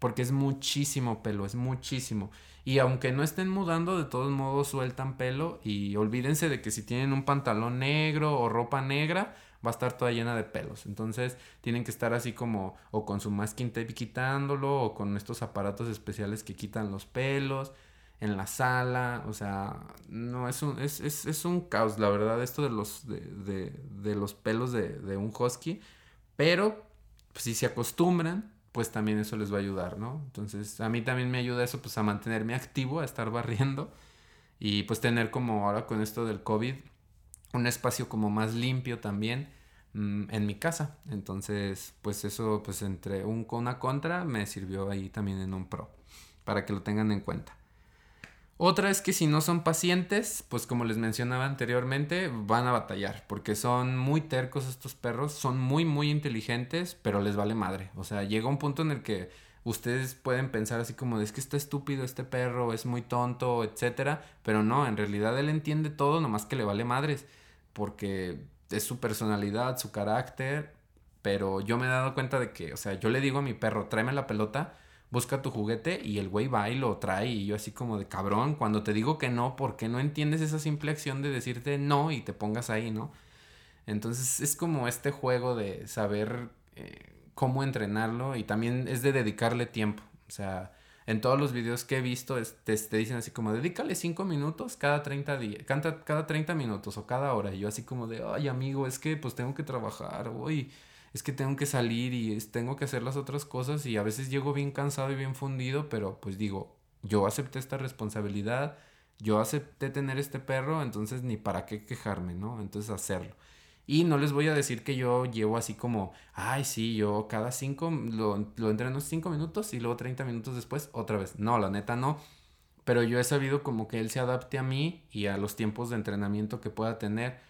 Porque es muchísimo pelo, es muchísimo. Y aunque no estén mudando, de todos modos sueltan pelo. Y olvídense de que si tienen un pantalón negro o ropa negra, va a estar toda llena de pelos. Entonces tienen que estar así como o con su masking tape quitándolo o con estos aparatos especiales que quitan los pelos en la sala. O sea, no, es un, es, es, es un caos, la verdad, esto de los, de, de, de los pelos de, de, un husky. Pero pues, si se acostumbran, pues también eso les va a ayudar, ¿no? Entonces a mí también me ayuda eso pues a mantenerme activo, a estar barriendo y pues tener como ahora con esto del COVID un espacio como más limpio también mm, en mi casa. Entonces, pues eso, pues entre un con una contra me sirvió ahí también en un pro, para que lo tengan en cuenta. Otra es que si no son pacientes, pues como les mencionaba anteriormente, van a batallar, porque son muy tercos estos perros, son muy, muy inteligentes, pero les vale madre. O sea, llega un punto en el que ustedes pueden pensar así como, es que está estúpido este perro, es muy tonto, etcétera, pero no, en realidad él entiende todo, nomás que le vale madres porque es su personalidad, su carácter, pero yo me he dado cuenta de que, o sea, yo le digo a mi perro, tráeme la pelota, busca tu juguete y el güey va y lo trae y yo así como de cabrón, cuando te digo que no, ¿por qué no entiendes esa simple acción de decirte no y te pongas ahí, ¿no? Entonces es como este juego de saber eh, cómo entrenarlo y también es de dedicarle tiempo, o sea, en todos los videos que he visto te, te, dicen así como, dedícale 5 minutos cada 30 días, cada, cada 30 minutos o cada hora. Y yo así como de, ay amigo, es que pues tengo que trabajar, hoy es que tengo que salir y tengo que hacer las otras cosas y a veces llego bien cansado y bien fundido, pero pues digo, yo acepté esta responsabilidad, yo acepté tener este perro, entonces ni para qué quejarme, ¿no? Entonces hacerlo. Y no les voy a decir que yo llevo así como, ay, sí, yo cada cinco, lo, lo entreno cinco minutos y luego 30 minutos después otra vez. No, la neta no. Pero yo he sabido como que él se adapte a mí y a los tiempos de entrenamiento que pueda tener.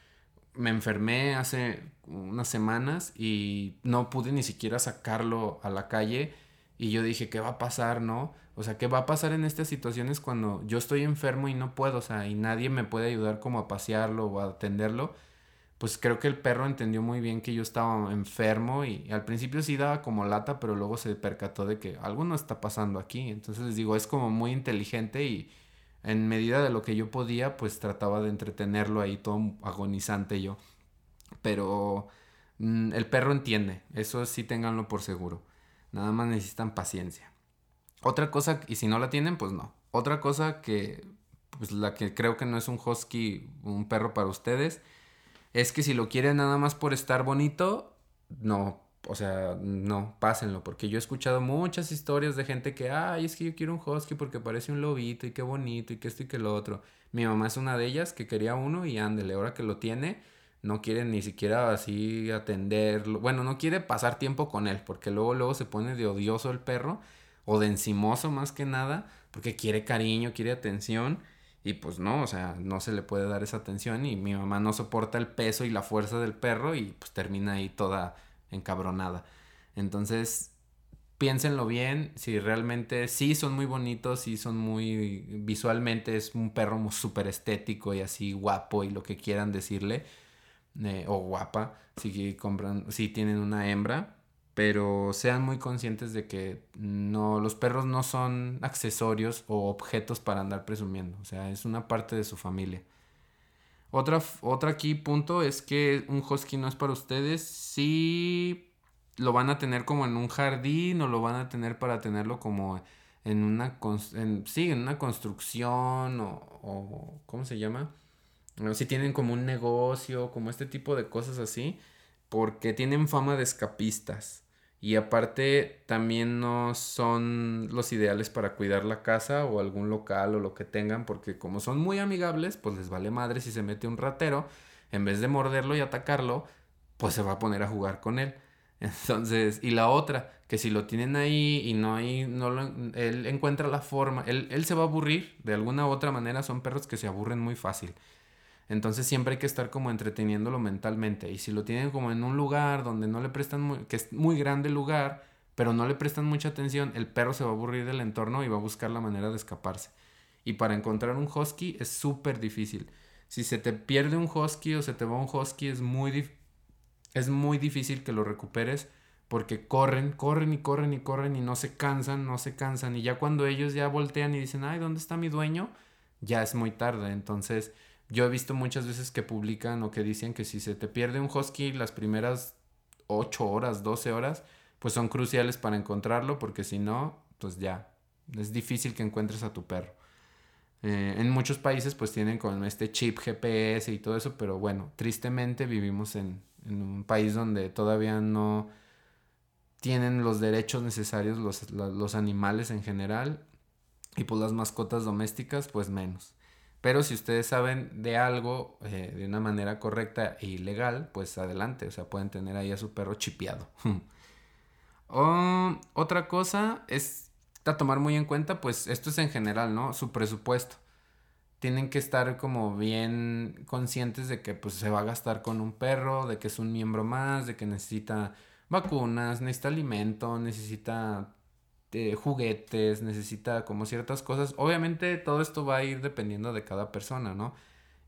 Me enfermé hace unas semanas y no pude ni siquiera sacarlo a la calle. Y yo dije, ¿qué va a pasar, no? O sea, ¿qué va a pasar en estas situaciones cuando yo estoy enfermo y no puedo? O sea, y nadie me puede ayudar como a pasearlo o a atenderlo. Pues creo que el perro entendió muy bien que yo estaba enfermo y al principio sí daba como lata, pero luego se percató de que algo no está pasando aquí. Entonces les digo, es como muy inteligente y en medida de lo que yo podía, pues trataba de entretenerlo ahí todo agonizante yo. Pero mm, el perro entiende, eso sí ténganlo por seguro. Nada más necesitan paciencia. Otra cosa, y si no la tienen, pues no. Otra cosa que, pues la que creo que no es un husky, un perro para ustedes, es que si lo quieren nada más por estar bonito, no, o sea, no, pásenlo, porque yo he escuchado muchas historias de gente que, ay, es que yo quiero un husky porque parece un lobito y qué bonito y que esto y que lo otro. Mi mamá es una de ellas que quería uno y ándele, ahora que lo tiene, no quiere ni siquiera así atenderlo. Bueno, no quiere pasar tiempo con él, porque luego, luego se pone de odioso el perro o de encimoso más que nada, porque quiere cariño, quiere atención. Y pues no, o sea, no se le puede dar esa atención y mi mamá no soporta el peso y la fuerza del perro y pues termina ahí toda encabronada. Entonces, piénsenlo bien, si realmente sí son muy bonitos, sí son muy visualmente es un perro súper estético y así guapo y lo que quieran decirle, eh, o guapa, si compran, si tienen una hembra, pero sean muy conscientes de que no los perros no son accesorios o objetos para andar presumiendo, o sea, es una parte de su familia. Otra, otra aquí punto es que un husky no es para ustedes si lo van a tener como en un jardín o lo van a tener para tenerlo como en una, en, sí, en una construcción o, o, ¿cómo se llama? Si tienen como un negocio, como este tipo de cosas así, porque tienen fama de escapistas. Y aparte también no son los ideales para cuidar la casa o algún local o lo que tengan, porque como son muy amigables, pues les vale madre si se mete un ratero, en vez de morderlo y atacarlo, pues se va a poner a jugar con él. Entonces, y la otra, que si lo tienen ahí y no hay, no él encuentra la forma, él, él se va a aburrir, de alguna u otra manera son perros que se aburren muy fácil. Entonces siempre hay que estar como entreteniéndolo mentalmente. Y si lo tienen como en un lugar donde no le prestan, que es muy grande el lugar, pero no le prestan mucha atención, el perro se va a aburrir del entorno y va a buscar la manera de escaparse. Y para encontrar un husky es súper difícil. Si se te pierde un husky o se te va un husky, es muy, es muy difícil que lo recuperes porque corren, corren y corren y corren y no se cansan, no se cansan. Y ya cuando ellos ya voltean y dicen, ay, ¿dónde está mi dueño? Ya es muy tarde. Entonces yo he visto muchas veces que publican o que dicen que si se te pierde un husky las primeras 8 horas, 12 horas, pues son cruciales para encontrarlo porque si no, pues ya, es difícil que encuentres a tu perro. Eh, en muchos países pues tienen con este chip GPS y todo eso, pero bueno, tristemente vivimos en, en un país donde todavía no tienen los derechos necesarios los, los animales en general y pues las mascotas domésticas pues menos. Pero si ustedes saben de algo eh, de una manera correcta e ilegal, pues adelante, o sea, pueden tener ahí a su perro chipeado. otra cosa es a tomar muy en cuenta, pues esto es en general, ¿no? Su presupuesto. Tienen que estar como bien conscientes de que pues se va a gastar con un perro, de que es un miembro más, de que necesita vacunas, necesita alimento, necesita juguetes, necesita como ciertas cosas. Obviamente todo esto va a ir dependiendo de cada persona, ¿no?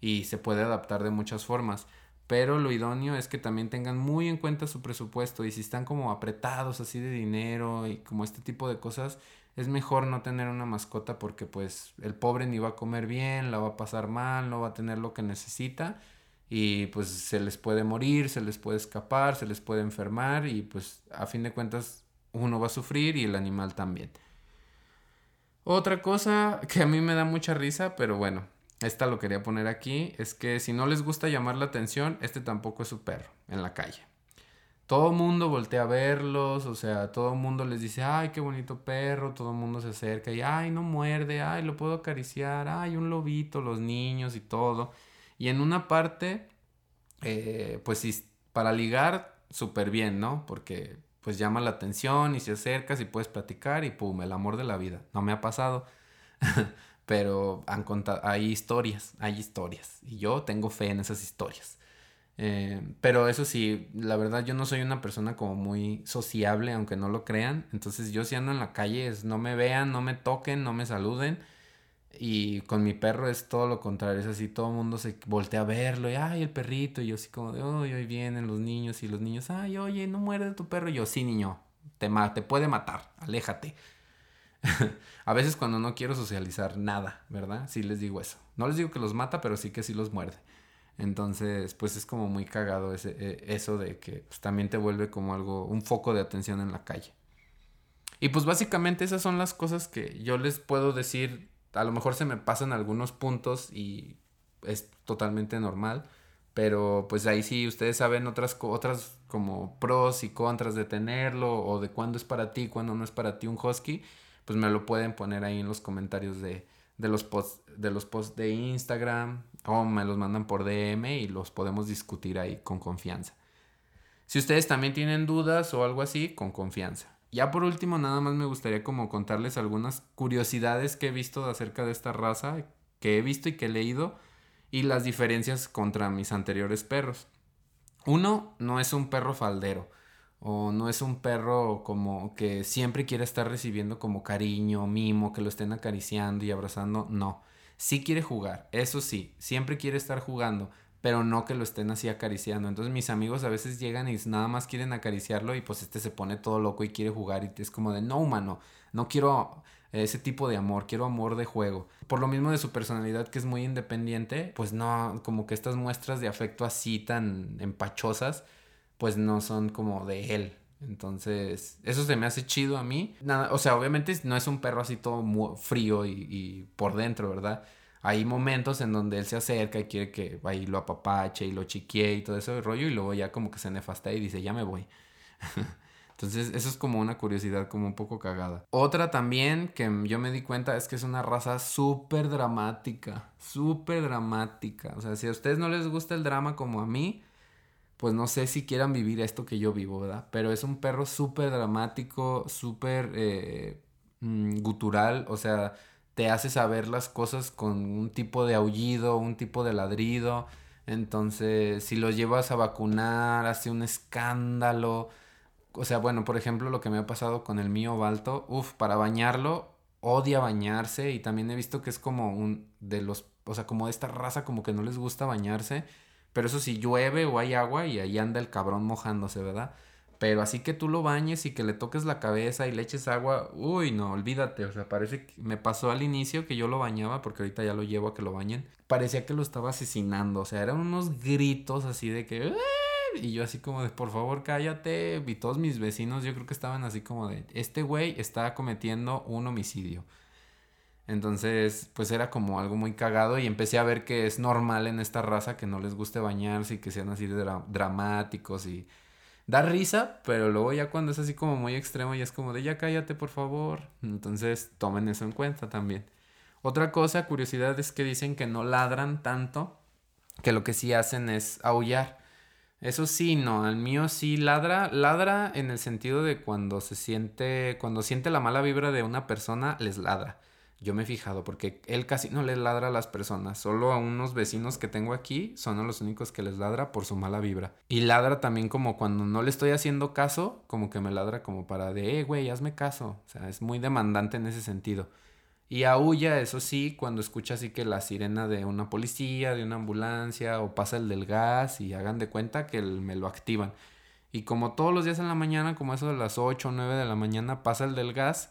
Y se puede adaptar de muchas formas. Pero lo idóneo es que también tengan muy en cuenta su presupuesto y si están como apretados así de dinero y como este tipo de cosas, es mejor no tener una mascota porque pues el pobre ni va a comer bien, la va a pasar mal, no va a tener lo que necesita y pues se les puede morir, se les puede escapar, se les puede enfermar y pues a fin de cuentas uno va a sufrir y el animal también. Otra cosa que a mí me da mucha risa, pero bueno, esta lo quería poner aquí, es que si no les gusta llamar la atención, este tampoco es su perro en la calle. Todo mundo voltea a verlos, o sea, todo mundo les dice, ay, qué bonito perro, todo mundo se acerca y, ay, no muerde, ay, lo puedo acariciar, ay, un lobito, los niños y todo. Y en una parte eh, pues para ligar, súper bien, ¿no? Porque pues llama la atención y se acercas y puedes platicar y pum, el amor de la vida. No me ha pasado, pero han contado, hay historias, hay historias. Y yo tengo fe en esas historias. Eh, pero eso sí, la verdad yo no soy una persona como muy sociable, aunque no lo crean. Entonces yo si ando en la calle es no me vean, no me toquen, no me saluden. Y con mi perro es todo lo contrario, es así, todo el mundo se voltea a verlo y, ay, el perrito, y yo así como de, hoy vienen los niños y los niños, ay, oye, no muerde tu perro, y yo, sí, niño, te, te puede matar, aléjate. a veces cuando no quiero socializar nada, ¿verdad? Sí les digo eso. No les digo que los mata, pero sí que sí los muerde. Entonces, pues es como muy cagado ese, e, eso de que pues, también te vuelve como algo, un foco de atención en la calle. Y pues básicamente esas son las cosas que yo les puedo decir a lo mejor se me pasan algunos puntos y es totalmente normal. Pero pues ahí sí ustedes saben otras, otras como pros y contras de tenerlo o de cuándo es para ti, cuándo no es para ti un husky, pues me lo pueden poner ahí en los comentarios de, de los posts de los posts de Instagram o me los mandan por DM y los podemos discutir ahí con confianza. Si ustedes también tienen dudas o algo así, con confianza. Ya por último, nada más me gustaría como contarles algunas curiosidades que he visto acerca de esta raza, que he visto y que he leído, y las diferencias contra mis anteriores perros. Uno, no es un perro faldero, o no es un perro como que siempre quiere estar recibiendo como cariño, mimo, que lo estén acariciando y abrazando, no. Sí quiere jugar, eso sí, siempre quiere estar jugando, pero no que lo estén así acariciando. Entonces mis amigos a veces llegan y nada más quieren acariciarlo y pues este se pone todo loco y quiere jugar y es como de no humano, no quiero ese tipo de amor, quiero amor de juego. Por lo mismo de su personalidad que es muy independiente, pues no, como que estas muestras de afecto así tan empachosas, pues no son como de él. Entonces, eso se me hace chido a mí. Nada, o sea, obviamente no es un perro así todo frío y, y por dentro, ¿verdad? Hay momentos en donde él se acerca y quiere que ahí lo apapache y lo chiquee y todo eso de rollo y luego ya como que se nefasta y dice, ya me voy. Entonces, eso es como una curiosidad, como un poco cagada. Otra también que yo me di cuenta es que es una raza súper dramática, súper dramática. O sea, si a ustedes no les gusta el drama como a mí, pues no sé si quieran vivir esto que yo vivo, ¿verdad? Pero es un perro súper dramático, súper eh, mm, gutural, o sea, te hace saber las cosas con un tipo de aullido, un tipo de ladrido. Entonces, si lo llevas a vacunar, hace un escándalo. O sea, bueno, por ejemplo, lo que me ha pasado con el mío Balto, uff, para bañarlo, odia bañarse y también he visto que es como un de los, o sea, como de esta raza como que no les gusta bañarse, pero eso si llueve o hay agua y ahí anda el cabrón mojándose, ¿verdad? Pero así que tú lo bañes y que le toques la cabeza y le eches agua, uy, no, olvídate. O sea, parece que me pasó al inicio que yo lo bañaba, porque ahorita ya lo llevo a que lo bañen. Parecía que lo estaba asesinando. O sea, eran unos gritos así de que. Y yo así como de, por favor, cállate. Y todos mis vecinos yo creo que estaban así como de, este güey está cometiendo un homicidio. Entonces, pues era como algo muy cagado y empecé a ver que es normal en esta raza que no les guste bañarse y que sean así dramáticos y da risa, pero luego ya cuando es así como muy extremo y es como de ya cállate por favor. Entonces tomen eso en cuenta también. Otra cosa, curiosidad, es que dicen que no ladran tanto, que lo que sí hacen es aullar. Eso sí, no, al mío sí ladra, ladra en el sentido de cuando se siente, cuando siente la mala vibra de una persona, les ladra. Yo me he fijado porque él casi no le ladra a las personas, solo a unos vecinos que tengo aquí son los únicos que les ladra por su mala vibra. Y ladra también como cuando no le estoy haciendo caso, como que me ladra como para de, eh, güey, hazme caso. O sea, es muy demandante en ese sentido. Y aúlla, eso sí, cuando escucha así que la sirena de una policía, de una ambulancia o pasa el del gas y hagan de cuenta que me lo activan. Y como todos los días en la mañana, como eso de las 8 o 9 de la mañana, pasa el del gas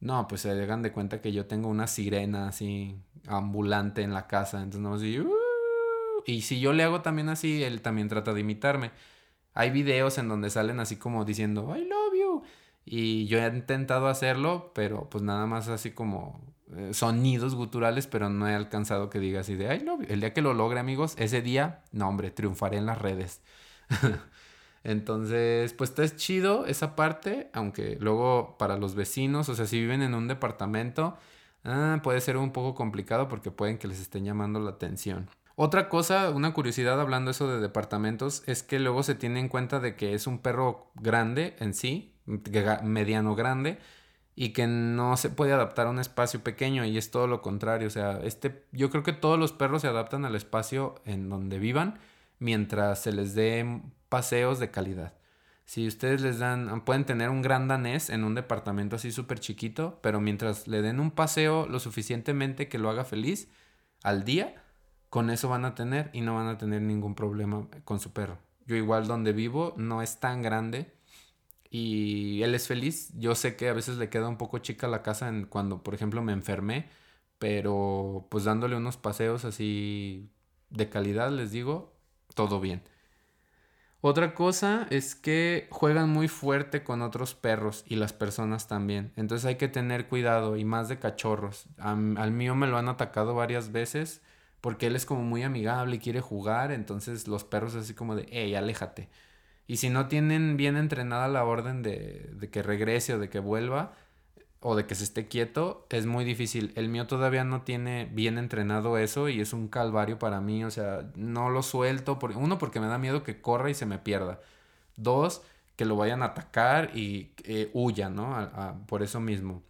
no, pues se hagan de cuenta que yo tengo una sirena así ambulante en la casa. Entonces no así. Uh", y si yo le hago también así, él también trata de imitarme. Hay videos en donde salen así como diciendo I love you. Y yo he intentado hacerlo, pero pues nada más así como eh, sonidos guturales, pero no he alcanzado que diga así de I love you. El día que lo logre, amigos, ese día, no, hombre, triunfaré en las redes. Entonces, pues está chido esa parte, aunque luego para los vecinos, o sea, si viven en un departamento, ah, puede ser un poco complicado porque pueden que les estén llamando la atención. Otra cosa, una curiosidad hablando eso de departamentos, es que luego se tiene en cuenta de que es un perro grande en sí, mediano grande, y que no se puede adaptar a un espacio pequeño y es todo lo contrario. O sea, este, yo creo que todos los perros se adaptan al espacio en donde vivan mientras se les dé paseos de calidad. Si ustedes les dan, pueden tener un gran danés en un departamento así súper chiquito, pero mientras le den un paseo lo suficientemente que lo haga feliz al día, con eso van a tener y no van a tener ningún problema con su perro. Yo igual donde vivo no es tan grande y él es feliz. Yo sé que a veces le queda un poco chica la casa en cuando, por ejemplo, me enfermé, pero pues dándole unos paseos así de calidad, les digo, todo bien. Otra cosa es que juegan muy fuerte con otros perros y las personas también. Entonces hay que tener cuidado y más de cachorros. al mío me lo han atacado varias veces porque él es como muy amigable y quiere jugar, entonces los perros así como de, hey, aléjate. Y si no tienen bien entrenada la orden de, de que regrese o de que vuelva, o de que se esté quieto, es muy difícil. El mío todavía no tiene bien entrenado eso y es un calvario para mí. O sea, no lo suelto. Por, uno, porque me da miedo que corra y se me pierda. Dos, que lo vayan a atacar y eh, huya, ¿no? por eso mismo.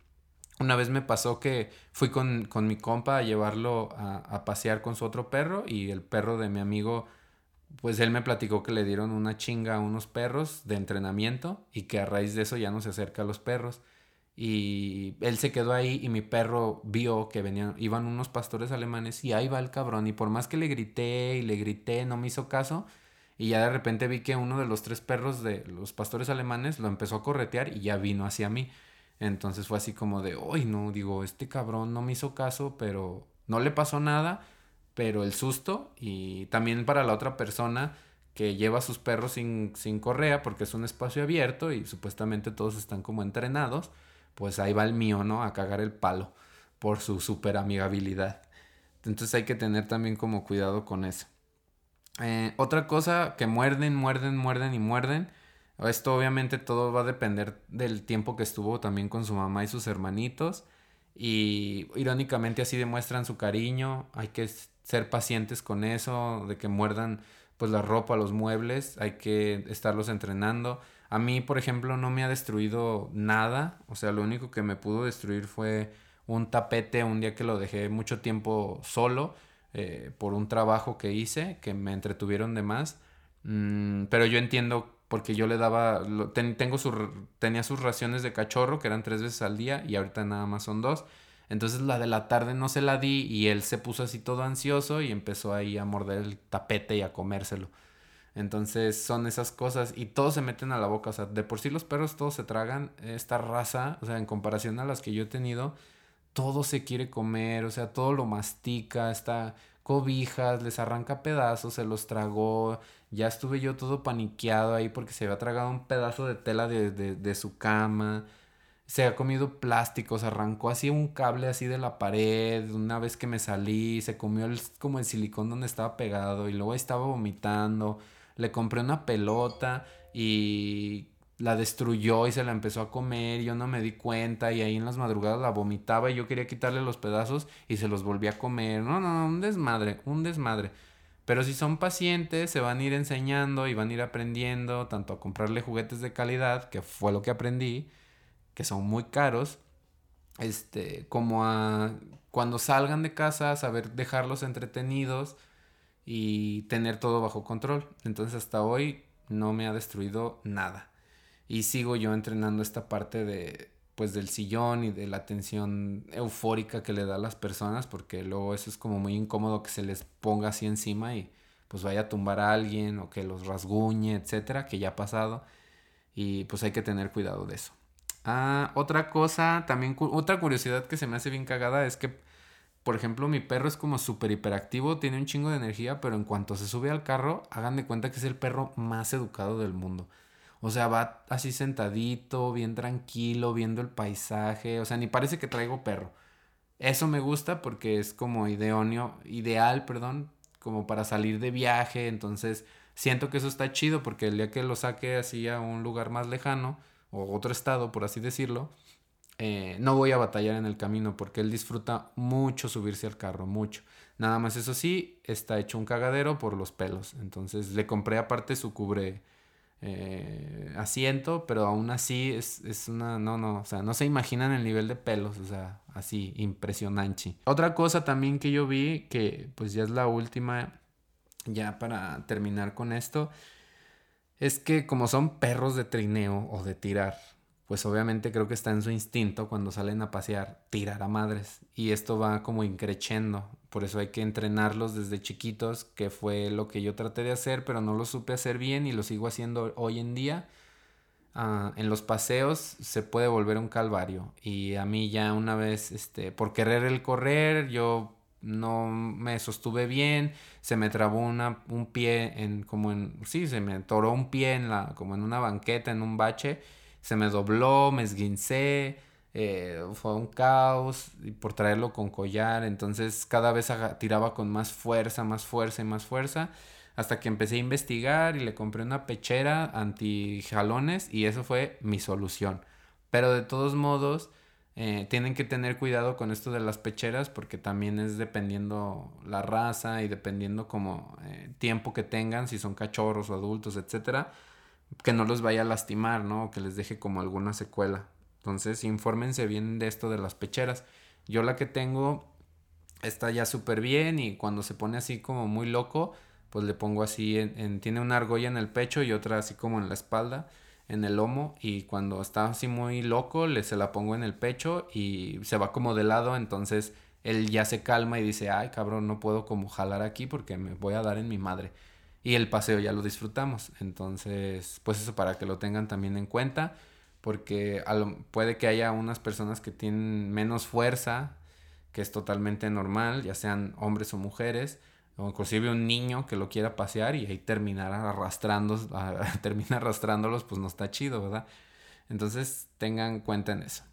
Una vez me pasó que fui con, con mi compa a llevarlo a, a, pasear con su otro perro y el perro de mi amigo, pues él me platicó que le dieron una chinga a unos perros de entrenamiento y que a raíz de eso ya no se acerca a los perros. Y él se quedó ahí y mi perro vio que venían, iban unos pastores alemanes y ahí va el cabrón. Y por más que le grité y le grité, no me hizo caso. Y ya de repente vi que uno de los tres perros de los pastores alemanes lo empezó a corretear y ya vino hacia mí. Entonces fue así como de, uy, no, digo, este cabrón no me hizo caso, pero no le pasó nada, pero el susto y también para la otra persona que lleva a sus perros sin, sin correa porque es un espacio abierto y supuestamente todos están como entrenados, pues ahí va el mío, ¿no? A cagar el palo por su super amigabilidad. Entonces hay que tener también como cuidado con eso. Eh, otra cosa que muerden, muerden, muerden y muerden esto obviamente todo va a depender del tiempo que estuvo también con su mamá y sus hermanitos. Y irónicamente así demuestran su cariño. Hay que ser pacientes con eso, de que muerdan pues la ropa, los muebles. Hay que estarlos entrenando. A mí, por ejemplo, no me ha destruido nada. O sea, lo único que me pudo destruir fue un tapete un día que lo dejé mucho tiempo solo eh, por un trabajo que hice, que me entretuvieron de más. Mm, pero yo entiendo porque yo le daba, tengo su, tenía sus raciones de cachorro, que eran tres veces al día, y ahorita nada más son dos. Entonces la de la tarde no se la di y él se puso así todo ansioso y empezó ahí a morder el tapete y a comérselo. Entonces son esas cosas y todos se meten a la boca. O sea, de por sí los perros todos se tragan. Esta raza, o sea, en comparación a las que yo he tenido, todo se quiere comer, o sea, todo lo mastica, está cobijas, les arranca pedazos, se los tragó. Ya estuve yo todo paniqueado ahí porque se había tragado un pedazo de tela de, de, su cama. Se ha comido plásticos, arrancó así un cable así de la pared. Una vez que me salí, se comió el, como el silicón donde estaba pegado y luego estaba vomitando. Le compré una pelota y la destruyó y se la empezó a comer, yo no me di cuenta y ahí en las madrugadas la vomitaba y yo quería quitarle los pedazos y se los volví a comer. No, no, no, un desmadre, un desmadre. Pero si son pacientes, se van a ir enseñando y van a ir aprendiendo tanto a comprarle juguetes de calidad, que fue lo que aprendí, que son muy caros, este, como a cuando salgan de casa, saber dejarlos entretenidos y tener todo bajo control. Entonces hasta hoy no me ha destruido nada. Y sigo yo entrenando esta parte de pues del sillón y de la atención eufórica que le da a las personas porque luego eso es como muy incómodo que se les ponga así encima y pues vaya a tumbar a alguien o que los rasguñe, etcétera, que ya ha pasado y pues hay que tener cuidado de eso. Ah, otra cosa, también otra curiosidad que se me hace bien cagada es que por ejemplo, mi perro es como súper hiperactivo, tiene un chingo de energía, pero en cuanto se sube al carro, hagan de cuenta que es el perro más educado del mundo. O sea, va así sentadito, bien tranquilo, viendo el paisaje. O sea, ni parece que traigo perro. Eso me gusta porque es como ideóneo, ideal, perdón, como para salir de viaje. Entonces, siento que eso está chido porque el día que lo saque así a un lugar más lejano, o otro estado, por así decirlo, eh, no voy a batallar en el camino porque él disfruta mucho subirse al carro, mucho. Nada más eso sí, está hecho un cagadero por los pelos. Entonces le compré aparte su cubre eh, asiento, pero aún así es, es, una, no, no, o sea, no se imaginan el nivel de pelos, o sea, así, impresionante. Otra cosa también que yo vi, que pues ya es la última, ya para terminar con esto, es que como son perros de trineo o de tirar, pues obviamente creo que está en su instinto cuando salen a pasear, tirar a madres. Y esto va como increchendo. Por eso hay que entrenarlos desde chiquitos, que fue lo que yo traté de hacer, pero no lo supe hacer bien y lo sigo haciendo hoy en día. Ah, en los paseos se puede volver un calvario. Y a mí ya una vez, este, por querer el correr, yo no me sostuve bien, se me trabó una, un pie en, como en, sí, se me atoró un pie en la, como en una banqueta, en un bache se me dobló, me esguincé, eh, fue un caos y por traerlo con collar, entonces cada vez tiraba con más fuerza, más fuerza y más fuerza, hasta que empecé a investigar y le compré una pechera anti jalones y eso fue mi solución. Pero de todos modos, eh, tienen que tener cuidado con esto de las pecheras porque también es dependiendo la raza y dependiendo como eh, tiempo que tengan, si son cachorros o adultos, etcétera que no los vaya a lastimar, ¿no? O que les deje como alguna secuela. Entonces, infórmense bien de esto de las pecheras. Yo la que tengo está ya súper bien y cuando se pone así como muy loco, pues le pongo así, en, tiene una argolla en el pecho y otra así como en la espalda, en el lomo y cuando está así muy loco, le se la pongo en el pecho y se va como de lado, entonces él ya se calma y dice, ay cabrón, no puedo como jalar aquí porque me voy a dar en mi madre y el paseo ya lo disfrutamos. Entonces, pues eso para que lo tengan también en cuenta, porque puede que haya unas personas que tienen menos fuerza, que es totalmente normal, ya sean hombres o mujeres, o inclusive un niño que lo quiera pasear y ahí terminar arrastrando, termina arrastrándolos, pues no está chido, ¿verdad? Entonces tengan cuenta en eso.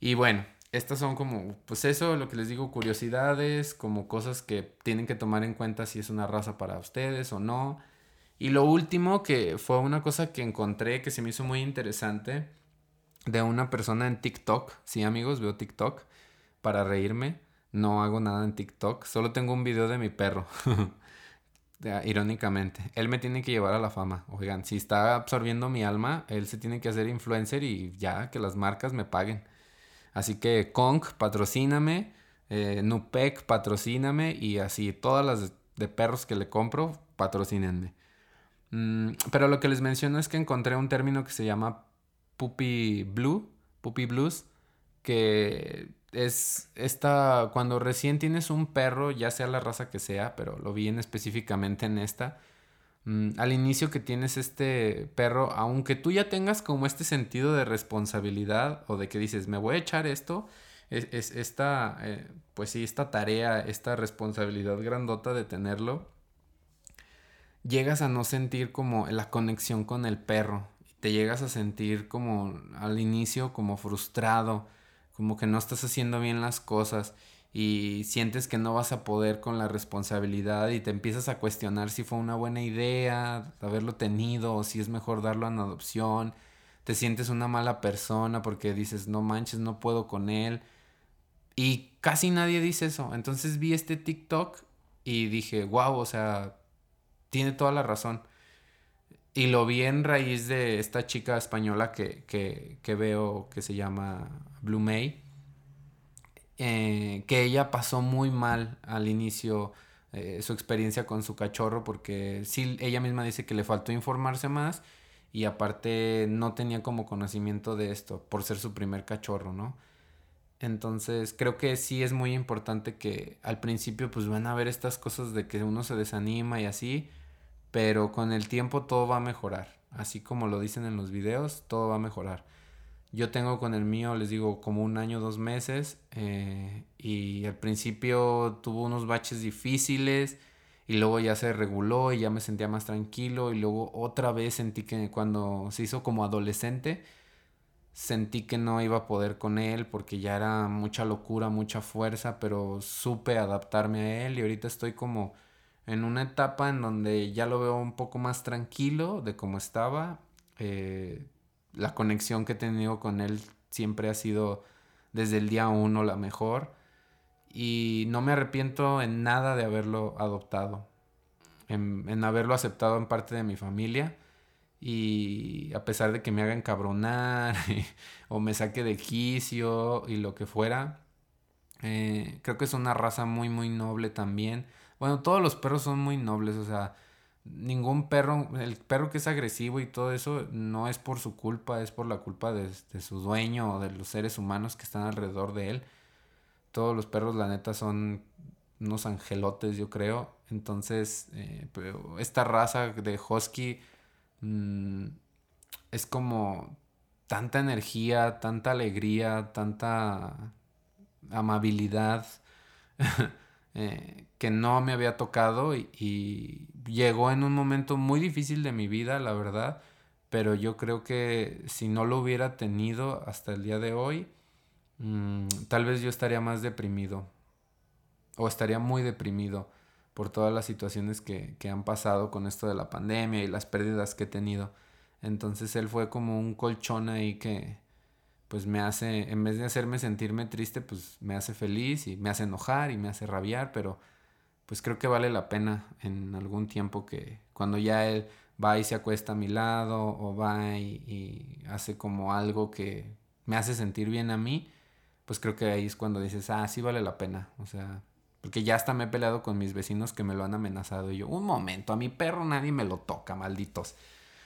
Y bueno, estas son como, pues eso, lo que les digo, curiosidades, como cosas que tienen que tomar en cuenta si es una raza para ustedes o no. Y lo último que fue una cosa que encontré que se me hizo muy interesante de una persona en TikTok. Sí, amigos, veo TikTok para reírme. No hago nada en TikTok, solo tengo un video de mi perro. Irónicamente, él me tiene que llevar a la fama. Oigan, si está absorbiendo mi alma, él se tiene que hacer influencer y ya que las marcas me paguen. Así que Kong, patrocíname, eh, Nupec, patrocíname y así todas las de perros que le compro, patrocínenme. Mm, pero lo que les menciono es que encontré un término que se llama puppy blue, puppy blues, que es esta, cuando recién tienes un perro, ya sea la raza que sea, pero lo vi en específicamente en esta, al inicio que tienes este perro, aunque tú ya tengas como este sentido de responsabilidad o de que dices, me voy a echar esto, es, esta, eh, pues sí, esta tarea, esta responsabilidad grandota de tenerlo, llegas a no sentir como la conexión con el perro, te llegas a sentir como al inicio como frustrado, como que no estás haciendo bien las cosas y sientes que no vas a poder con la responsabilidad y te empiezas a cuestionar si fue una buena idea haberlo tenido o si es mejor darlo en adopción. Te sientes una mala persona porque dices, no manches, no puedo con él. Y casi nadie dice eso. Entonces vi este TikTok y dije, wow, o sea, tiene toda la razón. Y lo vi en raíz de esta chica española que, que, que veo que se llama Blue May eh, que ella pasó muy mal al inicio eh, su experiencia con su cachorro porque sí, ella misma dice que le faltó informarse más y aparte no tenía como conocimiento de esto por ser su primer cachorro, ¿no? Entonces creo que sí es muy importante que al principio pues van a ver estas cosas de que uno se desanima y así, pero con el tiempo todo va a mejorar, así como lo dicen en los videos, todo va a mejorar. Yo tengo con el mío, les digo, como un año, dos meses. Eh, y al principio tuvo unos baches difíciles. Y luego ya se reguló y ya me sentía más tranquilo. Y luego otra vez sentí que cuando se hizo como adolescente, sentí que no iba a poder con él porque ya era mucha locura, mucha fuerza. Pero supe adaptarme a él. Y ahorita estoy como en una etapa en donde ya lo veo un poco más tranquilo de cómo estaba. Eh, la conexión que he tenido con él siempre ha sido desde el día uno la mejor. Y no me arrepiento en nada de haberlo adoptado, en, en haberlo aceptado en parte de mi familia. Y a pesar de que me haga encabronar o me saque de quicio y lo que fuera, eh, creo que es una raza muy, muy noble también. Bueno, todos los perros son muy nobles, o sea, ningún perro, el perro que es agresivo y todo eso, no es por su culpa, es por la culpa de, su dueño o de los seres humanos que están alrededor de él. Todos los perros, la neta, son unos angelotes, yo creo. Entonces, eh, esta raza de husky mm, es como tanta energía, tanta alegría, tanta amabilidad eh, que no me había tocado y, llegó en un momento muy difícil de mi vida, la verdad, pero yo creo que si no lo hubiera tenido hasta el día de hoy, mm, tal vez yo estaría más deprimido o estaría muy deprimido por todas las situaciones que, que han pasado con esto de la pandemia y las pérdidas que he tenido. Entonces él fue como un colchón ahí que, pues me hace, en vez de hacerme sentirme triste, pues me hace feliz y me hace enojar y me hace rabiar, pero pues creo que vale la pena en algún tiempo que cuando ya él va y se acuesta a mi lado o va y, hace como algo que me hace sentir bien a mí, pues creo que ahí es cuando dices, ah, sí vale la pena, o sea, porque ya hasta me he peleado con mis vecinos que me lo han amenazado y yo, un momento, a mi perro nadie me lo toca, malditos.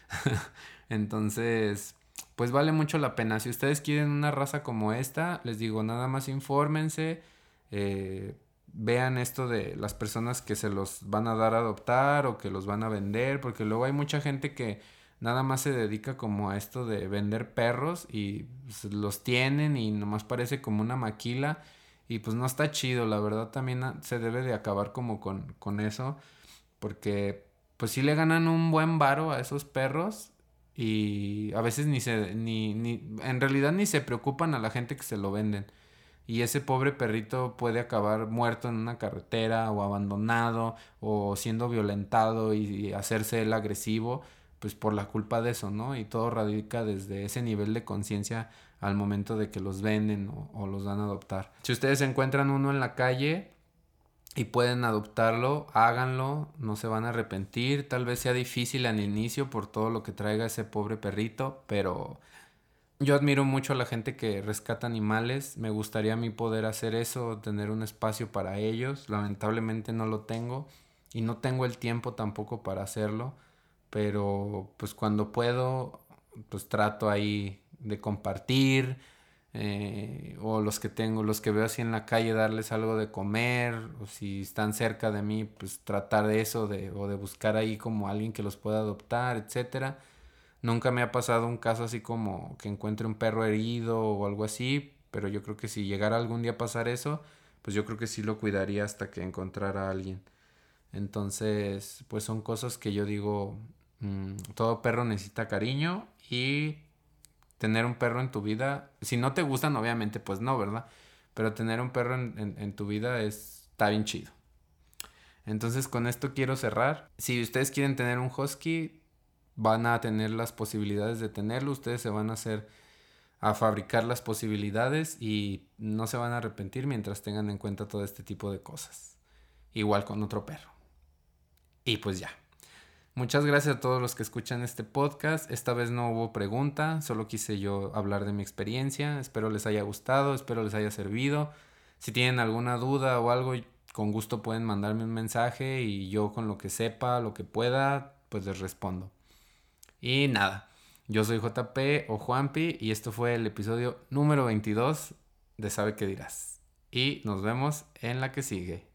Entonces, pues vale mucho la pena. Si ustedes quieren una raza como esta, les digo, nada más infórmense, eh, vean esto de las personas que se los van a dar a adoptar o que los van a vender, porque luego hay mucha gente que nada más se dedica como a esto de vender perros y pues, los tienen y nomás parece como una maquila y pues no está chido, la verdad también se debe de acabar como con, con eso, porque pues si le ganan un buen varo a esos perros y a veces ni se, ni, ni, en realidad ni se preocupan a la gente que se lo venden. Y ese pobre perrito puede acabar muerto en una carretera o abandonado o siendo violentado y, hacerse el agresivo, pues por la culpa de eso, ¿no? Y todo radica desde ese nivel de conciencia al momento de que los venden o, los dan a adoptar. Si ustedes encuentran uno en la calle, y pueden adoptarlo, háganlo, no se van a arrepentir, tal vez sea difícil al inicio por todo lo que traiga ese pobre perrito, pero yo admiro mucho a la gente que rescata animales, me gustaría a mí poder hacer eso, tener un espacio para ellos, lamentablemente no lo tengo y no tengo el tiempo tampoco para hacerlo, pero pues cuando puedo, pues trato ahí de compartir, eh, o los que tengo, los que veo así en la calle, darles algo de comer, o si están cerca de mí, pues tratar de eso, de, o de buscar ahí como alguien que los pueda adoptar, etcétera. Nunca me ha pasado un caso así como que encuentre un perro herido o algo así, pero yo creo que si llegara algún día a pasar eso, pues yo creo que sí lo cuidaría hasta que encontrara a alguien. Entonces, pues son cosas que yo digo, mm, todo perro necesita cariño y tener un perro en tu vida, si no te gustan, obviamente, pues no, ¿verdad? Pero tener un perro en, tu vida es, está bien chido. Entonces con esto quiero cerrar. Si ustedes quieren tener un husky, van a tener las posibilidades de tenerlo. Ustedes se van a hacer a fabricar las posibilidades y no se van a arrepentir mientras tengan en cuenta todo este tipo de cosas. Igual con otro perro. Y pues ya. Muchas gracias a todos los que escuchan este podcast. Esta vez no hubo pregunta, solo quise yo hablar de mi experiencia. Espero les haya gustado, espero les haya servido. Si tienen alguna duda o algo, con gusto pueden mandarme un mensaje y yo con lo que sepa, lo que pueda, pues les respondo. Y nada, yo soy JP o Juanpi y esto fue el episodio número 22 de Sabe qué dirás. Y nos vemos en la que sigue.